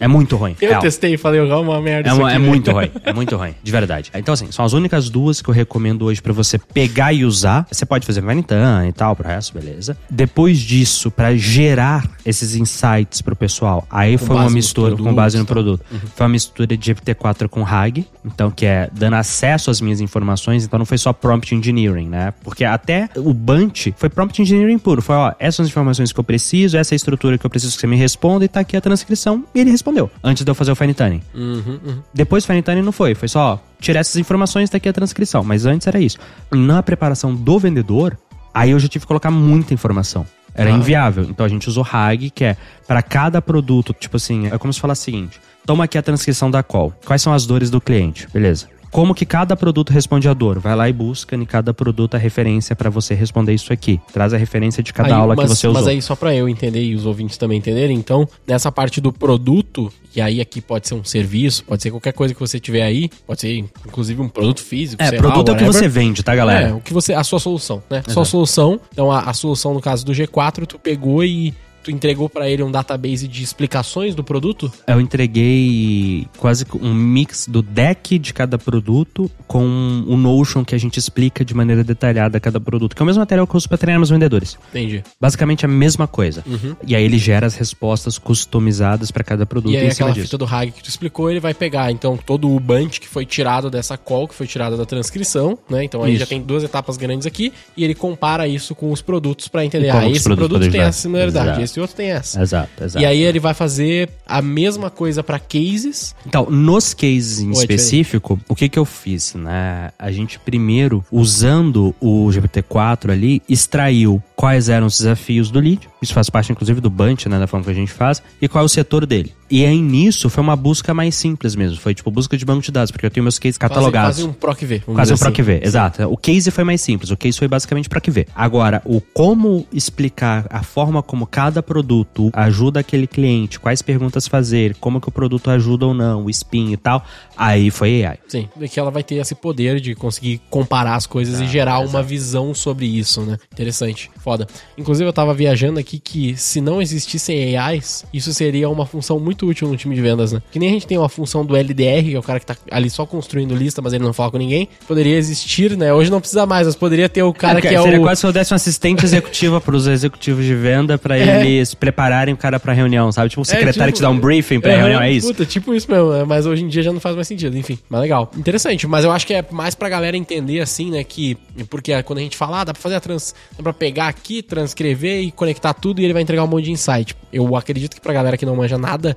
É muito ruim. [laughs] Eu real. testei e falei, é uma merda. É, uma, é muito ruim, é muito ruim, de verdade. Então, assim, são as únicas duas que eu recomendo hoje para você pegar e usar. Você pode fazer Vanitan e tal, pro resto, beleza. Depois disso, para gerar esses insights pro pessoal. Aí com foi uma mistura com base no tá? produto. Uhum. Foi uma mistura de GPT-4 com RAG, então que é dando acesso às minhas informações, então não foi só prompt engineering, né? Porque até o Bunch foi prompt engineering puro. Foi, ó, essas são as informações que eu preciso, essa é a estrutura que eu preciso que você me responda e tá aqui a transcrição. E ele respondeu, antes de eu fazer o fine tuning. Uhum, uhum. Depois o fine tuning não foi, foi só, tirar essas informações, tá aqui a transcrição. Mas antes era isso. Na preparação do vendedor, aí eu já tive que colocar muita informação. Era ah. inviável. Então a gente usou RAG, que é para cada produto, tipo assim, é como se falar o seguinte: toma aqui a transcrição da call. Quais são as dores do cliente? Beleza. Como que cada produto responde a dor? Vai lá e busca em cada produto a referência para você responder isso aqui. Traz a referência de cada aí, aula mas, que você usou. Mas aí só para eu entender e os ouvintes também entenderem, então, nessa parte do produto, e aí aqui pode ser um serviço, pode ser qualquer coisa que você tiver aí, pode ser inclusive um produto físico. É, produto lá, é o que você vende, tá, galera? É, o que você, a sua solução, né? Exato. Sua solução. Então a, a solução no caso do G4, tu pegou e tu entregou para ele um database de explicações do produto? Eu entreguei quase um mix do deck de cada produto com o Notion que a gente explica de maneira detalhada cada produto, que é o mesmo material que eu uso para treinar meus vendedores. Entendi. Basicamente a mesma coisa. Uhum. E aí ele gera as respostas customizadas para cada produto. E aí aquela disso. fita do RAG que tu explicou, ele vai pegar então todo o bunch que foi tirado dessa call, que foi tirado da transcrição, né? Então aí isso. já tem duas etapas grandes aqui e ele compara isso com os produtos para entender, ah, esse produto tem essa similaridade, esse esse outro tem essa. Exato, exato. E aí ele vai fazer a mesma coisa para cases. Então, nos cases em específico, o que que eu fiz, né? A gente primeiro, usando o GPT-4 ali, extraiu quais eram os desafios do lead. Isso faz parte, inclusive, do Bunch, né? Da forma que a gente faz. E qual é o setor dele. E aí, nisso, foi uma busca mais simples mesmo. Foi, tipo, busca de banco de dados, porque eu tenho meus cases catalogados. Quase, quase um PROC V. Quase um assim. PROC V, exato. O case foi mais simples. O case foi basicamente PROC V. Agora, o como explicar a forma como cada produto ajuda aquele cliente, quais perguntas fazer, como que o produto ajuda ou não, o spin e tal, aí foi AI. Sim, é que ela vai ter esse poder de conseguir comparar as coisas ah, e gerar exato. uma visão sobre isso, né? Interessante, foda. Inclusive eu tava viajando aqui que se não existissem AIs, isso seria uma função muito útil no time de vendas, né? Que nem a gente tem uma função do LDR, que é o cara que tá ali só construindo lista, mas ele não fala com ninguém. Poderia existir, né? Hoje não precisa mais, mas poderia ter o cara é, que é seria o... quase se eu desse uma assistente executiva pros executivos de venda para é. eles prepararem o cara pra reunião, sabe? Tipo, o é, secretário é, tipo, que te dá um briefing pra é, reunião, é isso? Puta, tipo isso mesmo, né? mas hoje em dia já não faz mais sentido, enfim. Mas legal. Interessante, mas eu acho que é mais pra galera entender, assim, né, que... Porque quando a gente fala, ah, dá pra fazer a trans... Dá pra pegar aqui, transcrever e conectar tudo e ele vai entregar um monte de insight. Eu acredito que pra galera que não manja nada,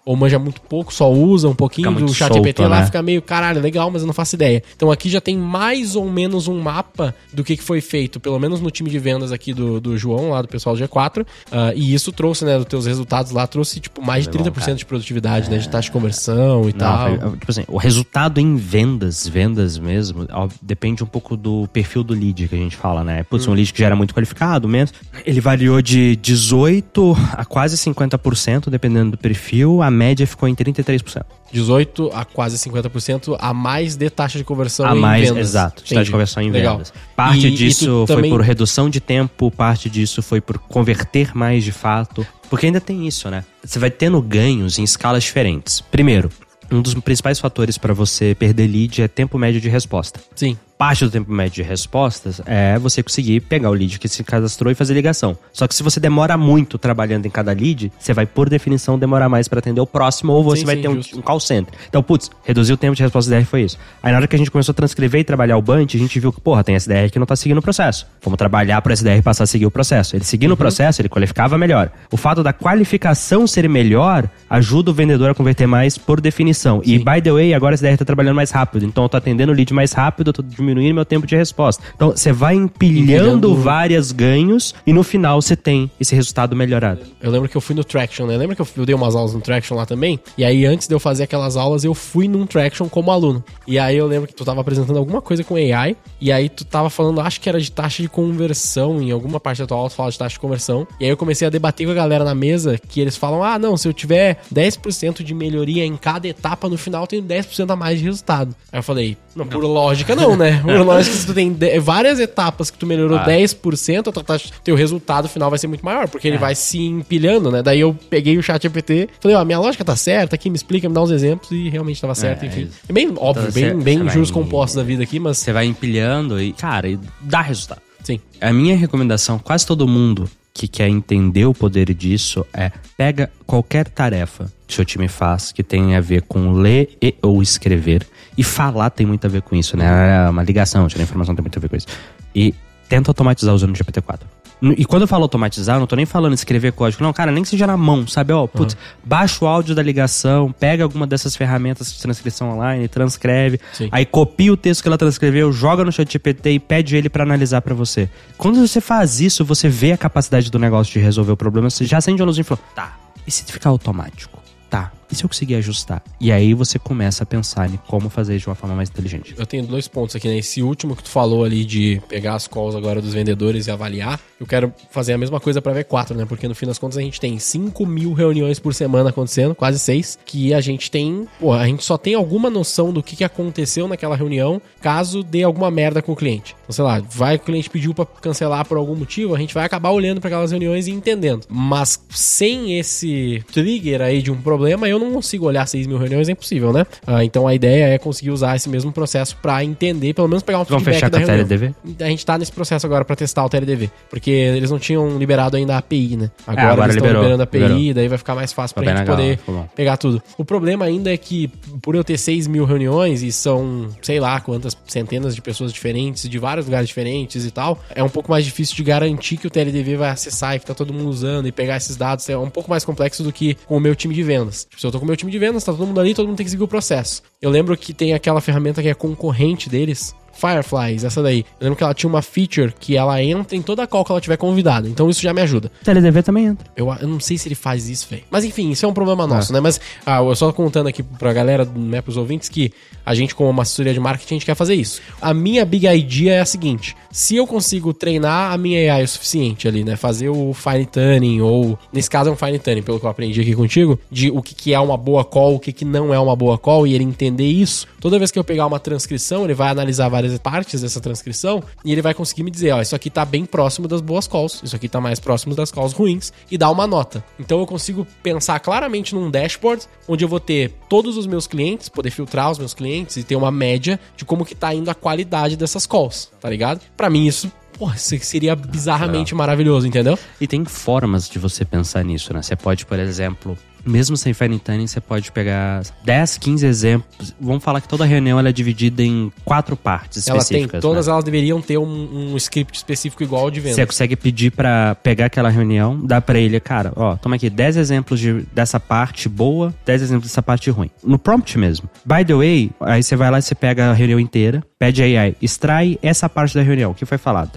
ou manja muito pouco, só usa um pouquinho do chat solto, GPT lá, né? fica meio, caralho, legal, mas eu não faço ideia. Então aqui já tem mais ou menos um mapa do que, que foi feito, pelo menos no time de vendas aqui do, do João, lá do pessoal do G4. ah, e isso trouxe, né, dos teus resultados lá, trouxe tipo mais de Foi bom, 30% cara. de produtividade, né, de taxa de conversão e Não, tal. foi- tipo assim, o resultado em vendas, vendas mesmo, ó, depende um pouco do perfil do lead que a gente fala, né? Putz, Hum. um lead que já era muito qualificado, menos. Ele variou de 18 a quase 50%, dependendo do perfil. A média ficou em 33%. 18 a quase 50% a mais de taxa de conversão a em mais, vendas. exato, de taxa de conversão em Legal. vendas. Parte E- e disso tu foi também- por redução de tempo, parte disso foi por converter mais de fato. Porque ainda tem isso, né? Você vai tendo ganhos em escalas diferentes. Primeiro, um dos principais fatores para você perder lead é tempo médio de resposta. Sim. Parte do tempo médio de respostas é você conseguir pegar o lead que se cadastrou e fazer ligação. Só que se você demora muito trabalhando em cada lead, você vai, por definição, demorar mais para atender o próximo ou você Sim, vai sim, ter um, um call center. Então, putz, reduzir o tempo de resposta DR foi isso. Aí na hora que a gente começou a transcrever e trabalhar o Bunch, a gente viu que, porra, tem SDR que não tá seguindo o processo. Vamos trabalhar para SDR passar a seguir o processo. Ele Uhum. seguindo o processo, ele qualificava melhor. O fato da qualificação ser melhor ajuda o vendedor a converter mais por definição. E, by the way, agora a SDR tá trabalhando mais rápido. Então, eu tô atendendo o lead mais rápido, eu tô diminuindo meu tempo de resposta. Então, você vai empilhando várias ganhos e no final você tem esse resultado melhorado. Eu lembro que eu fui no Traction, né? Lembra que eu, eu dei umas aulas no Traction lá também? E aí, antes de eu fazer aquelas aulas, eu fui num Traction como aluno. E aí eu lembro que tu tava apresentando alguma coisa com AI, e aí tu tava falando, acho que era de taxa de conversão, em alguma parte da tua aula tu fala de taxa de conversão. E aí eu comecei a debater com a galera na mesa, que eles falam, ah, não, se eu tiver 10% de melhoria em cada etapa, no final eu tenho 10% a mais de resultado. Aí eu falei, não, por lógica não, né? Por lógica, se tu tem de- várias etapas que tu melhorou Ah. 10%, a tua taxa, teu resultado final vai ser muito maior, porque ele vai se empilhando, né? Daí eu peguei o chat GPT, falei, ó, minha lógica tá certa aqui, me explica, me dá uns exemplos, e realmente tava certo, É, enfim. É bem óbvio, Então, bem, você- bem vai- juros compostos da vida aqui, mas Você vai empilhando e, cara, e dá resultado. sim. A minha recomendação, quase todo mundo que quer entender o poder disso é pega qualquer tarefa que seu time faz que tenha a ver com ler e ou escrever e falar tem muito a ver com isso, né? É Uma ligação, tirar informação tem muito a ver com isso. E tenta automatizar usando o GPT-4. E quando eu falo automatizar, eu não tô nem falando escrever código, não, cara, nem que seja na mão, sabe? Ó, putz, baixa o áudio da ligação, pega alguma dessas ferramentas de transcrição online, transcreve, Sim. aí copia o texto que ela transcreveu, joga no chat GPT e pede ele pra analisar pra você. Quando você faz isso, você vê a capacidade do negócio de resolver o problema, você já acende a luzinha e fala, tá, e se ficar automático? Tá, e se eu conseguir ajustar? E aí você começa a pensar em como fazer de uma forma mais inteligente. Eu tenho dois pontos aqui, né? Esse último que tu falou ali de pegar as calls agora dos vendedores e avaliar, eu quero fazer a mesma coisa pra V4, né? Porque no fim das contas a gente tem 5 mil reuniões por semana acontecendo, quase 6, que a gente tem, pô, a gente só tem alguma noção do que, que aconteceu naquela reunião caso dê alguma merda com o cliente. Então, sei lá, vai o cliente pediu pra cancelar por algum motivo, a gente vai acabar olhando pra aquelas reuniões e entendendo. Mas sem esse trigger aí de um problema, eu não consigo olhar 6 mil reuniões, é impossível, né? Ah, então a ideia é conseguir usar esse mesmo processo pra entender, pelo menos pegar um Vamos feedback fechar da com a reunião. TLDV? A gente tá nesse processo agora pra testar o TLDV, porque eles não tinham liberado ainda a API, né? Agora, É, agora eles estão liberou, liberando a API, liberou. daí vai ficar mais fácil pra Tá bem gente legal, poder pegar tudo. O problema ainda é que, por eu ter 6 mil reuniões e são, sei lá, quantas centenas de pessoas diferentes, de vários lugares diferentes e tal, é um pouco mais difícil de garantir que o TLDV vai acessar e que tá todo mundo usando e pegar esses dados. É um pouco mais complexo do que com o meu time de vendas. Tipo, se eu tô com o meu time de vendas, tá todo mundo ali, todo mundo tem que seguir o processo. Eu lembro que tem aquela ferramenta que é concorrente deles, Fireflies, essa daí. Eu lembro que ela tinha uma feature que ela entra em toda call que ela tiver convidada. Então isso já me ajuda. TLDV também entra. Eu, eu não sei se ele faz isso, velho. Mas enfim, isso é um problema nosso, né? Mas ah, eu só contando aqui pra galera, né, pros ouvintes, que a gente, como uma assessoria de marketing, a gente quer fazer isso. A minha big idea é a seguinte: se eu consigo treinar a minha AI o suficiente ali, né? Fazer o fine tuning, ou nesse caso é um fine tuning, pelo que eu aprendi aqui contigo, de o que, que é uma boa call, o que, que não é uma boa call, e ele entender isso. Toda vez que eu pegar uma transcrição, ele vai analisar várias partes dessa transcrição e ele vai conseguir me dizer, ó, isso aqui tá bem próximo das boas calls, isso aqui tá mais próximo das calls ruins e dar uma nota. Então eu consigo pensar claramente num dashboard onde eu vou ter todos os meus clientes, poder filtrar os meus clientes e ter uma média de como que tá indo a qualidade dessas calls, tá ligado? Pra mim isso, porra, seria bizarramente maravilhoso, entendeu? E tem formas de você pensar nisso, né? Você pode, por exemplo, mesmo sem fine tuning, você pode pegar 10, 15 exemplos. Vamos falar que toda reunião ela é dividida em quatro partes Ela tem, específicas. todas né? elas deveriam ter um, um script específico igual ao de venda. Você consegue pedir pra pegar aquela reunião, dar pra ele, cara, ó, toma aqui 10 exemplos de- dessa parte boa, 10 exemplos dessa parte ruim. No prompt mesmo. By the way, aí você vai lá e você pega a reunião inteira, pede a AI, extrai essa parte da reunião, o que foi falado.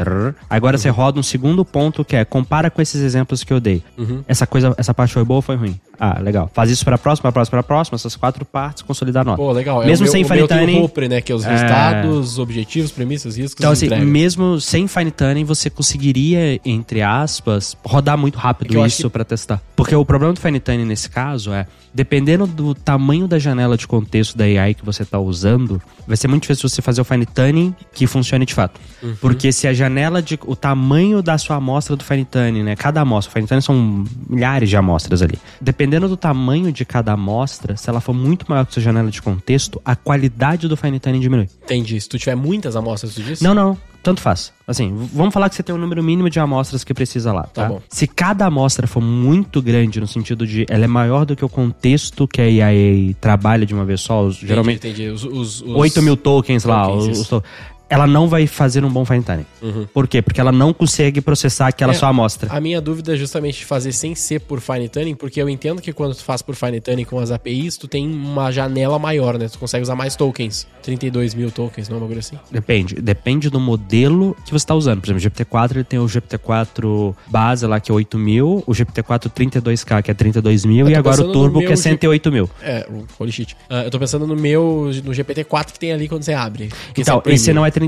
Agora você roda um segundo ponto que é, compara com esses exemplos que eu dei. Essa coisa, essa parte foi boa ou foi ruim? Ah, legal. Faz isso pra próxima, pra próxima, pra próxima, essas quatro partes, consolidar a nota. Pô, legal. É Mesmo o meu, sem o meu fine o tuning. Hopper, né? Que é os É. resultados, objetivos, premissas, riscos Então, assim, entrega. mesmo sem fine tuning, você conseguiria, entre aspas, rodar muito É que rápido acho isso pra testar. Porque o problema do fine tuning nesse caso é, dependendo do tamanho da janela de contexto da AI que você tá usando, vai ser muito difícil você fazer o fine tuning que funcione de fato. Uhum. Porque se a janela de. o tamanho da sua amostra do fine tuning, né? Cada amostra, o fine tuning são milhares de amostras ali. Dependendo do tamanho de cada amostra, se ela for muito maior que sua janela de contexto, a qualidade do fine tuning diminui. Entendi. Se tu tiver muitas amostras, tu disse? Não, não. Tanto faz. Assim, vamos falar que você tem um número mínimo de amostras que precisa lá, tá? Tá bom. Se cada amostra for muito grande, no sentido de ela é maior do que o contexto que a IA trabalha de uma vez só, os- Entendi, geralmente Entendi. Os, os, os... 8 mil tokens, lá, tokens, os- isso. os ela não vai fazer um bom fine tuning. Por quê? Porque ela não consegue processar aquela Uhum. É, sua amostra. A minha dúvida é justamente de fazer sem ser por fine tuning, porque eu entendo que quando tu faz por fine tuning com as APIs, tu tem uma janela maior, né? Tu consegue usar mais tokens. 32 mil tokens, não é uma coisa assim? Depende. Depende do modelo que você está usando. Por exemplo, o GPT-4 ele tem o GPT-4 base lá, que é 8 mil, o GPT-4 32K, que é 32 mil, e agora o Turbo, que é 108 mil. É, holy shit. Ah, eu tô pensando no meu, no GPT-4 que tem ali quando você abre. Então, é o esse não é 32.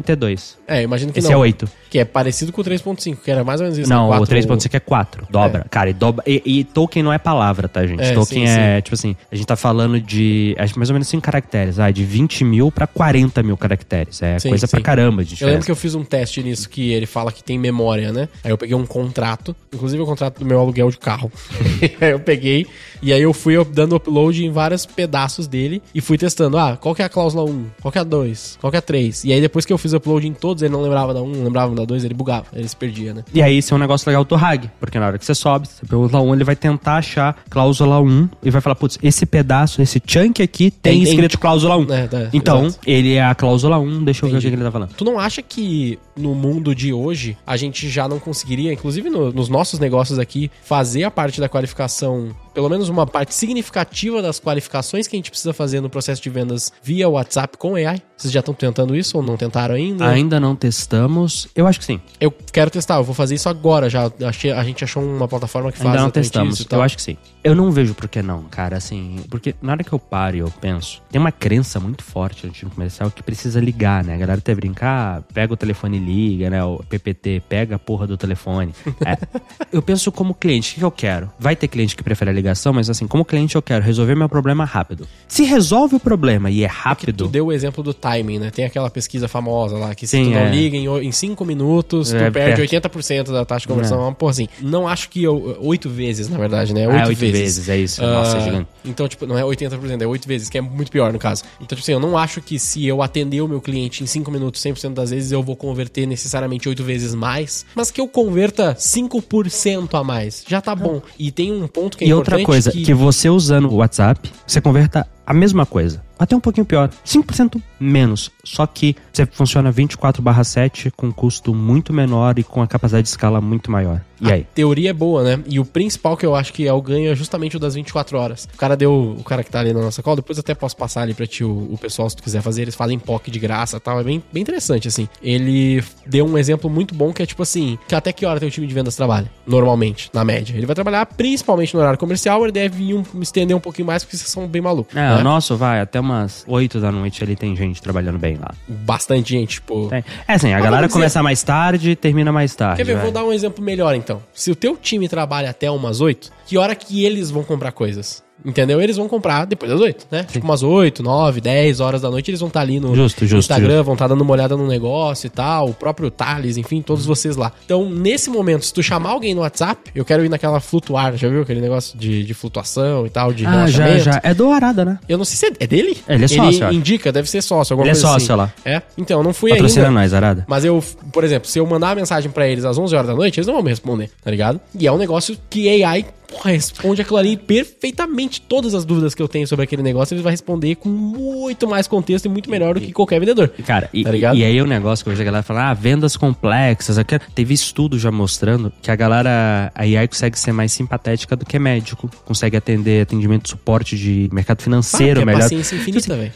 É, eu imagino que Esse não. é 8. Que é parecido com o 3.5, que era mais ou menos isso. Não, né? o Quatro- 3.5 é 4. Dobra. Cara, e, dobra, e, e token não é palavra, tá, gente? É, token sim, é, tipo assim, a gente tá falando de acho que mais ou menos 5 caracteres. Ah, de 20 mil pra 40 mil caracteres. É Sim, coisa pra sim. caramba de Eu lembro que eu fiz um teste nisso que ele fala que tem memória, né? Aí eu peguei um contrato, inclusive o contrato do meu aluguel de carro. [laughs] aí eu peguei e aí eu fui dando upload em vários pedaços dele e fui testando. Ah, qual que é a cláusula 1? Qual que é a 2? Qual que é a 3? E aí depois que eu fiz upload em todos, ele não lembrava da 1, não lembrava da 2, ele bugava, ele se perdia, né? E aí, isso é um negócio legal do RAG, porque na hora que você sobe, você pergunta 1, ele vai tentar achar cláusula 1 e vai falar, putz, esse pedaço, esse chunk aqui tem, Tem- tem. escrito cláusula 1. É, é, então, exato. ele é a cláusula 1, deixa eu ver o Entendi. que que ele tá falando. Tu não acha que no mundo de hoje a gente já não conseguiria, inclusive no- nos nossos negócios aqui, fazer a parte da qualificação, pelo menos uma parte significativa das qualificações que a gente precisa fazer no processo de vendas via WhatsApp com AI? Vocês já estão tentando isso ou não tentaram ainda? Ainda não testamos, eu acho que sim. Eu quero testar, eu vou fazer isso agora já. Achei- a gente achou uma plataforma que faz Ainda não testamos. isso. Eu acho que sim. Eu não vejo por que não, cara, assim. Porque na hora que eu paro e eu penso, tem uma crença muito forte no time comercial que precisa ligar, né? A galera até brincar, pega o telefone e liga, né? O PPT, pega a porra do telefone. É. [laughs] eu penso como cliente, o que eu quero? Vai ter cliente que prefere a mas assim, como cliente eu quero resolver meu problema rápido. Se resolve o problema e é Tu rápido, deu o exemplo do timing, né? Tem aquela pesquisa famosa lá, que se Sim, tu não é. liga em 5 minutos, tu É, perde perde. 80% da taxa de conversão. Pô, assim, não acho que eu- oito vezes, na verdade, né? Ah, Oito oito vezes. vezes, é isso. Nossa, é Ah, gigante. Então, tipo, não é 80%, é 8 vezes, que é muito pior no caso. Então, tipo assim, eu não acho que se eu atender o meu cliente em 5 minutos, 100% das vezes, eu vou converter necessariamente 8 vezes mais, mas que eu converta 5% a mais. Já tá bom. E tem um ponto que é e importante outra coisa, que... você usando o WhatsApp, você converta a mesma coisa. Até um pouquinho pior. 5% menos. Só que você funciona 24/7 com custo muito menor e com a capacidade de escala muito maior. E aí? teoria é boa, né? E o principal que eu acho que é o ganho é justamente o das 24 horas. O cara deu, o cara que tá ali na nossa call, depois eu até posso passar ali pra ti o, o pessoal se tu quiser fazer, eles fazem POC de graça e tal, é bem, bem interessante assim. Ele deu um exemplo muito bom que é tipo assim, que até que hora teu time de vendas trabalha? Normalmente, na média. Ele vai trabalhar principalmente no horário comercial, ele deve ir um, estender um pouquinho mais porque vocês são bem malucos. É, né? o nosso vai até umas 8 da noite ali tem gente trabalhando bem lá. Bastante gente, tipo... Tem. É assim, a Mas galera vamos dizer- começa mais tarde e termina mais tarde. Quer ver? Vai. vou dar um exemplo melhor então. Se o teu time trabalha até umas 8, que hora que eles vão comprar coisas? Entendeu? Eles vão comprar depois das 8, né? Tipo umas 8, 9, 10 horas da noite, eles vão estar ali no Justo, justo, Instagram, justo. vão estar dando uma olhada no negócio e tal, o próprio Thales, enfim, todos vocês lá. Então, nesse momento, se tu chamar alguém no WhatsApp, eu quero ir naquela flutuar, já viu aquele negócio de, de flutuação e tal, de Ah, já, relaxamento? já. É do Arada, né? Eu não sei se é, é dele? Ele é sócio, eu acho. indica, deve ser sócio, alguma Ele é coisa sócio assim. lá. É? Então, eu não fui Patrocina ainda. nós, Arada. Mas eu, por exemplo, se eu mandar uma mensagem pra eles às 11 horas da noite, eles não vão me responder, tá ligado? E é um negócio que AI porra, responde aquilo ali perfeitamente. Todas as dúvidas que eu tenho sobre aquele negócio, ele vai responder com muito mais contexto e muito melhor do que qualquer vendedor. Cara, e, Tá ligado? e aí o negócio que eu vejo a galera falar, ah, vendas complexas. Teve estudo já mostrando que a galera, a AI consegue ser mais simpatética do que médico. Consegue atender atendimento de suporte de mercado financeiro Ah, é melhor. paciência infinita, velho.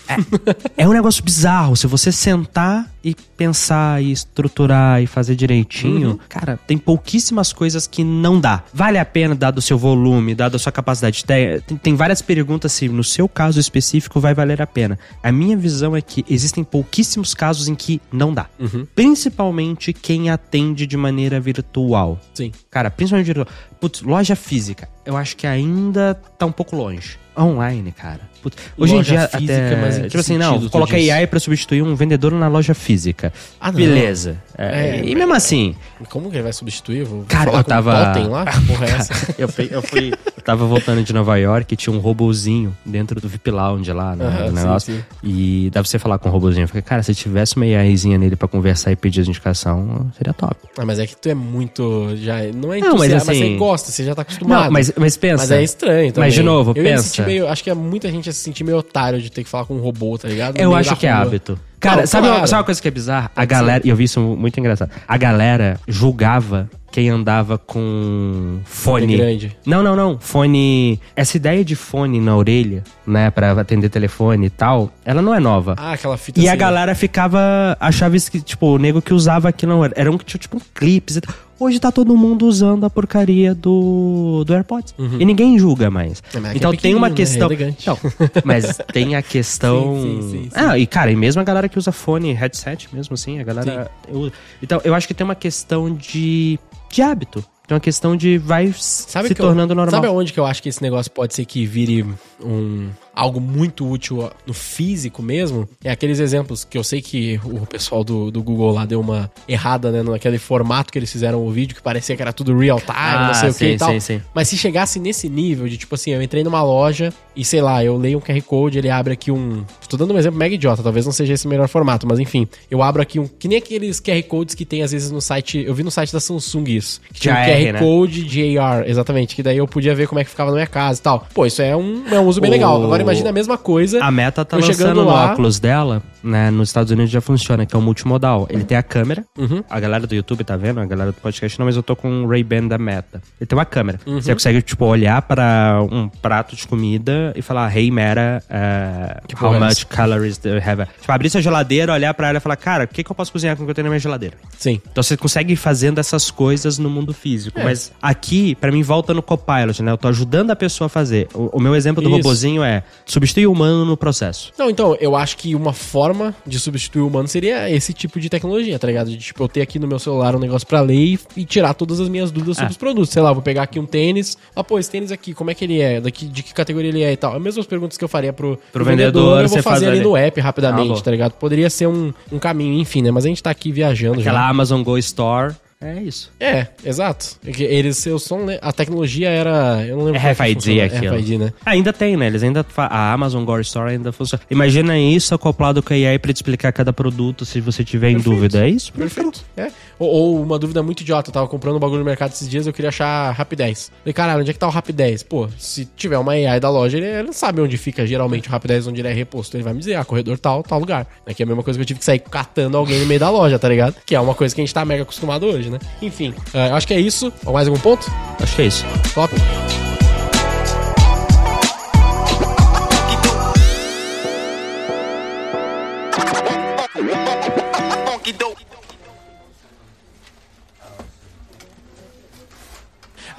É um negócio bizarro. Se você sentar e pensar e estruturar e fazer direitinho, Uhum. cara, tem pouquíssimas coisas que não dá. Vale a pena, dado o seu volume, dado a sua capacidade. Tem, tem- várias perguntas se no seu caso específico vai valer a pena. A minha visão é que existem pouquíssimos casos em que não dá. Uhum. Principalmente quem atende de maneira virtual. Sim. Cara, principalmente virtual. Putz, loja física, eu acho que ainda tá um pouco longe. Online, cara. Putz, hoje em dia, física, até, tipo assim, não, coloca? AI pra substituir um vendedor na loja física. Ah. Beleza. É, É, e mesmo assim, Como que ele vai substituir? Vou Cara, eu tava- lá? [laughs] Porra é essa? eu fui, eu fui- eu tava voltando de Nova York e tinha um robozinho dentro do VIP Lounge lá, né, Aham, do sim, negócio. sim. E dá pra você falar com o robozinho. Eu falei, cara, se tivesse uma AIzinha nele pra conversar e pedir as indicação, seria top. Ah, mas é que tu é muito. Já, não é Não, mas entusiasta, mas, assim- você gosta, você já tá acostumado. Não, mas, mas pensa. Mas é estranho também. Mas, de novo, eu pensa. meio, acho que é muita gente ia se sentir meio otário de ter que falar com um robô, tá ligado? No Eu acho que é rua. hábito. Cara, Não, sabe, claro. uma, sabe uma coisa que é bizarra? A galera, e eu vi isso muito engraçado. A galera julgava quem andava com fone. Fone grande. Não, não, não. Fone. Essa ideia de fone na orelha, né, pra atender telefone e tal, ela não é nova. Ah, aquela fita E a assim, galera ficava. Achava isso que, tipo, o nego que usava aquilo era, era um que tinha, tipo, um clipes e tal. Hoje tá todo mundo usando a porcaria do, do AirPods. E ninguém julga mais. É, é então é tem uma né? questão. É elegante. Não, mas tem a questão. [laughs] Sim, sim, sim, sim. Ah, e cara, e mesmo a galera que usa fone, headset mesmo assim, a galera. usa. Então, eu acho que tem uma questão de, de hábito. Tem uma questão de vai Sabe se que eu- tornando normal. Sabe aonde que eu acho que esse negócio pode ser que vire um algo muito útil no físico mesmo? É aqueles exemplos que eu sei que o pessoal do, do Google lá deu uma errada, né, naquele formato que eles fizeram o vídeo que parecia que era tudo real time, Ah, não sei o que sim, e tal. sim, sim. Mas se chegasse nesse nível de tipo assim, eu entrei numa loja e sei lá, eu leio um QR Code, ele abre aqui um. Tô dando um exemplo mega idiota, talvez não seja esse o melhor formato, mas enfim, eu abro aqui um. Que nem aqueles QR Codes que tem às vezes no site. Eu vi no site da Samsung isso. Que tinha um JR, QR né? Code de AR, exatamente. Que daí eu podia ver como é que ficava na minha casa e tal. Pô, isso é um, é um uso bem O- legal. Agora imagina a mesma coisa. A Meta tá lançando lá- óculos dela, né? Nos Estados Unidos já funciona, que é o multimodal. Ele tem a câmera. Uhum. A galera do YouTube tá vendo, a galera do podcast não, mas eu tô com o Ray-Ban da Meta. Ele tem uma câmera. Uhum. Você consegue, tipo, olhar para um prato de comida e falar, hey, Meta, uh, how é much calories do you have? Tipo, abrir sua geladeira, olhar pra ela e falar, cara, o que, que eu posso cozinhar com o que eu tenho na minha geladeira? Sim. Então você consegue ir fazendo essas coisas no mundo físico. É. Mas aqui, pra mim, volta no Copilot, né? Eu tô ajudando a pessoa a fazer. O, o meu exemplo do Isso. robozinho é substituir o humano no processo. Não, então, eu acho que uma forma de substituir o humano seria esse tipo de tecnologia, tá ligado? De, tipo, eu ter aqui no meu celular um negócio pra ler e, e tirar todas as minhas dúvidas sobre Ah. os produtos. Sei lá, vou pegar aqui um tênis. Ah, pô, esse tênis aqui, como é que ele é? Daqui, de que categoria ele é e tal. As mesmas perguntas que eu faria pro, pro vendedor, eu vou fazer faz ali ali. no app rapidamente, Alô. tá ligado? Poderia ser um, um caminho, enfim, né? Mas a gente tá aqui viajando Aquela já. Amazon Go Store. É isso. É, exato. É Eles, eu só não lembro- a tecnologia era. Eu não lembro. É como que RFID. RFID, né? Ainda tem, né? Eles ainda a Amazon Go Store ainda funciona. Imagina isso acoplado com a AI pra te explicar cada produto se você tiver em Perfeito. dúvida. É isso? Perfeito. É. Ou, ou uma dúvida muito idiota. Eu tava comprando um bagulho no mercado esses dias eu queria achar Rapidez. Falei, caralho, onde é que tá o Rapidez? Pô, se tiver uma AI da loja, ele, ele sabe onde fica geralmente o Rapidez, onde ele é reposto. Ele vai me dizer, ah, corredor tal, tal lugar. É que é a mesma coisa que eu tive que sair catando alguém no meio da loja, tá ligado? Que é uma coisa que a gente tá mega acostumado hoje, né? Enfim, é, eu acho que é isso. Ou mais algum ponto? Acho que é isso. Top.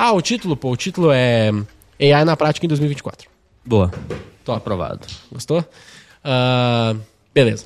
Ah, o título, pô. O título é AI na prática em 2024. Boa. Top. Aprovado. Gostou? Ah, beleza.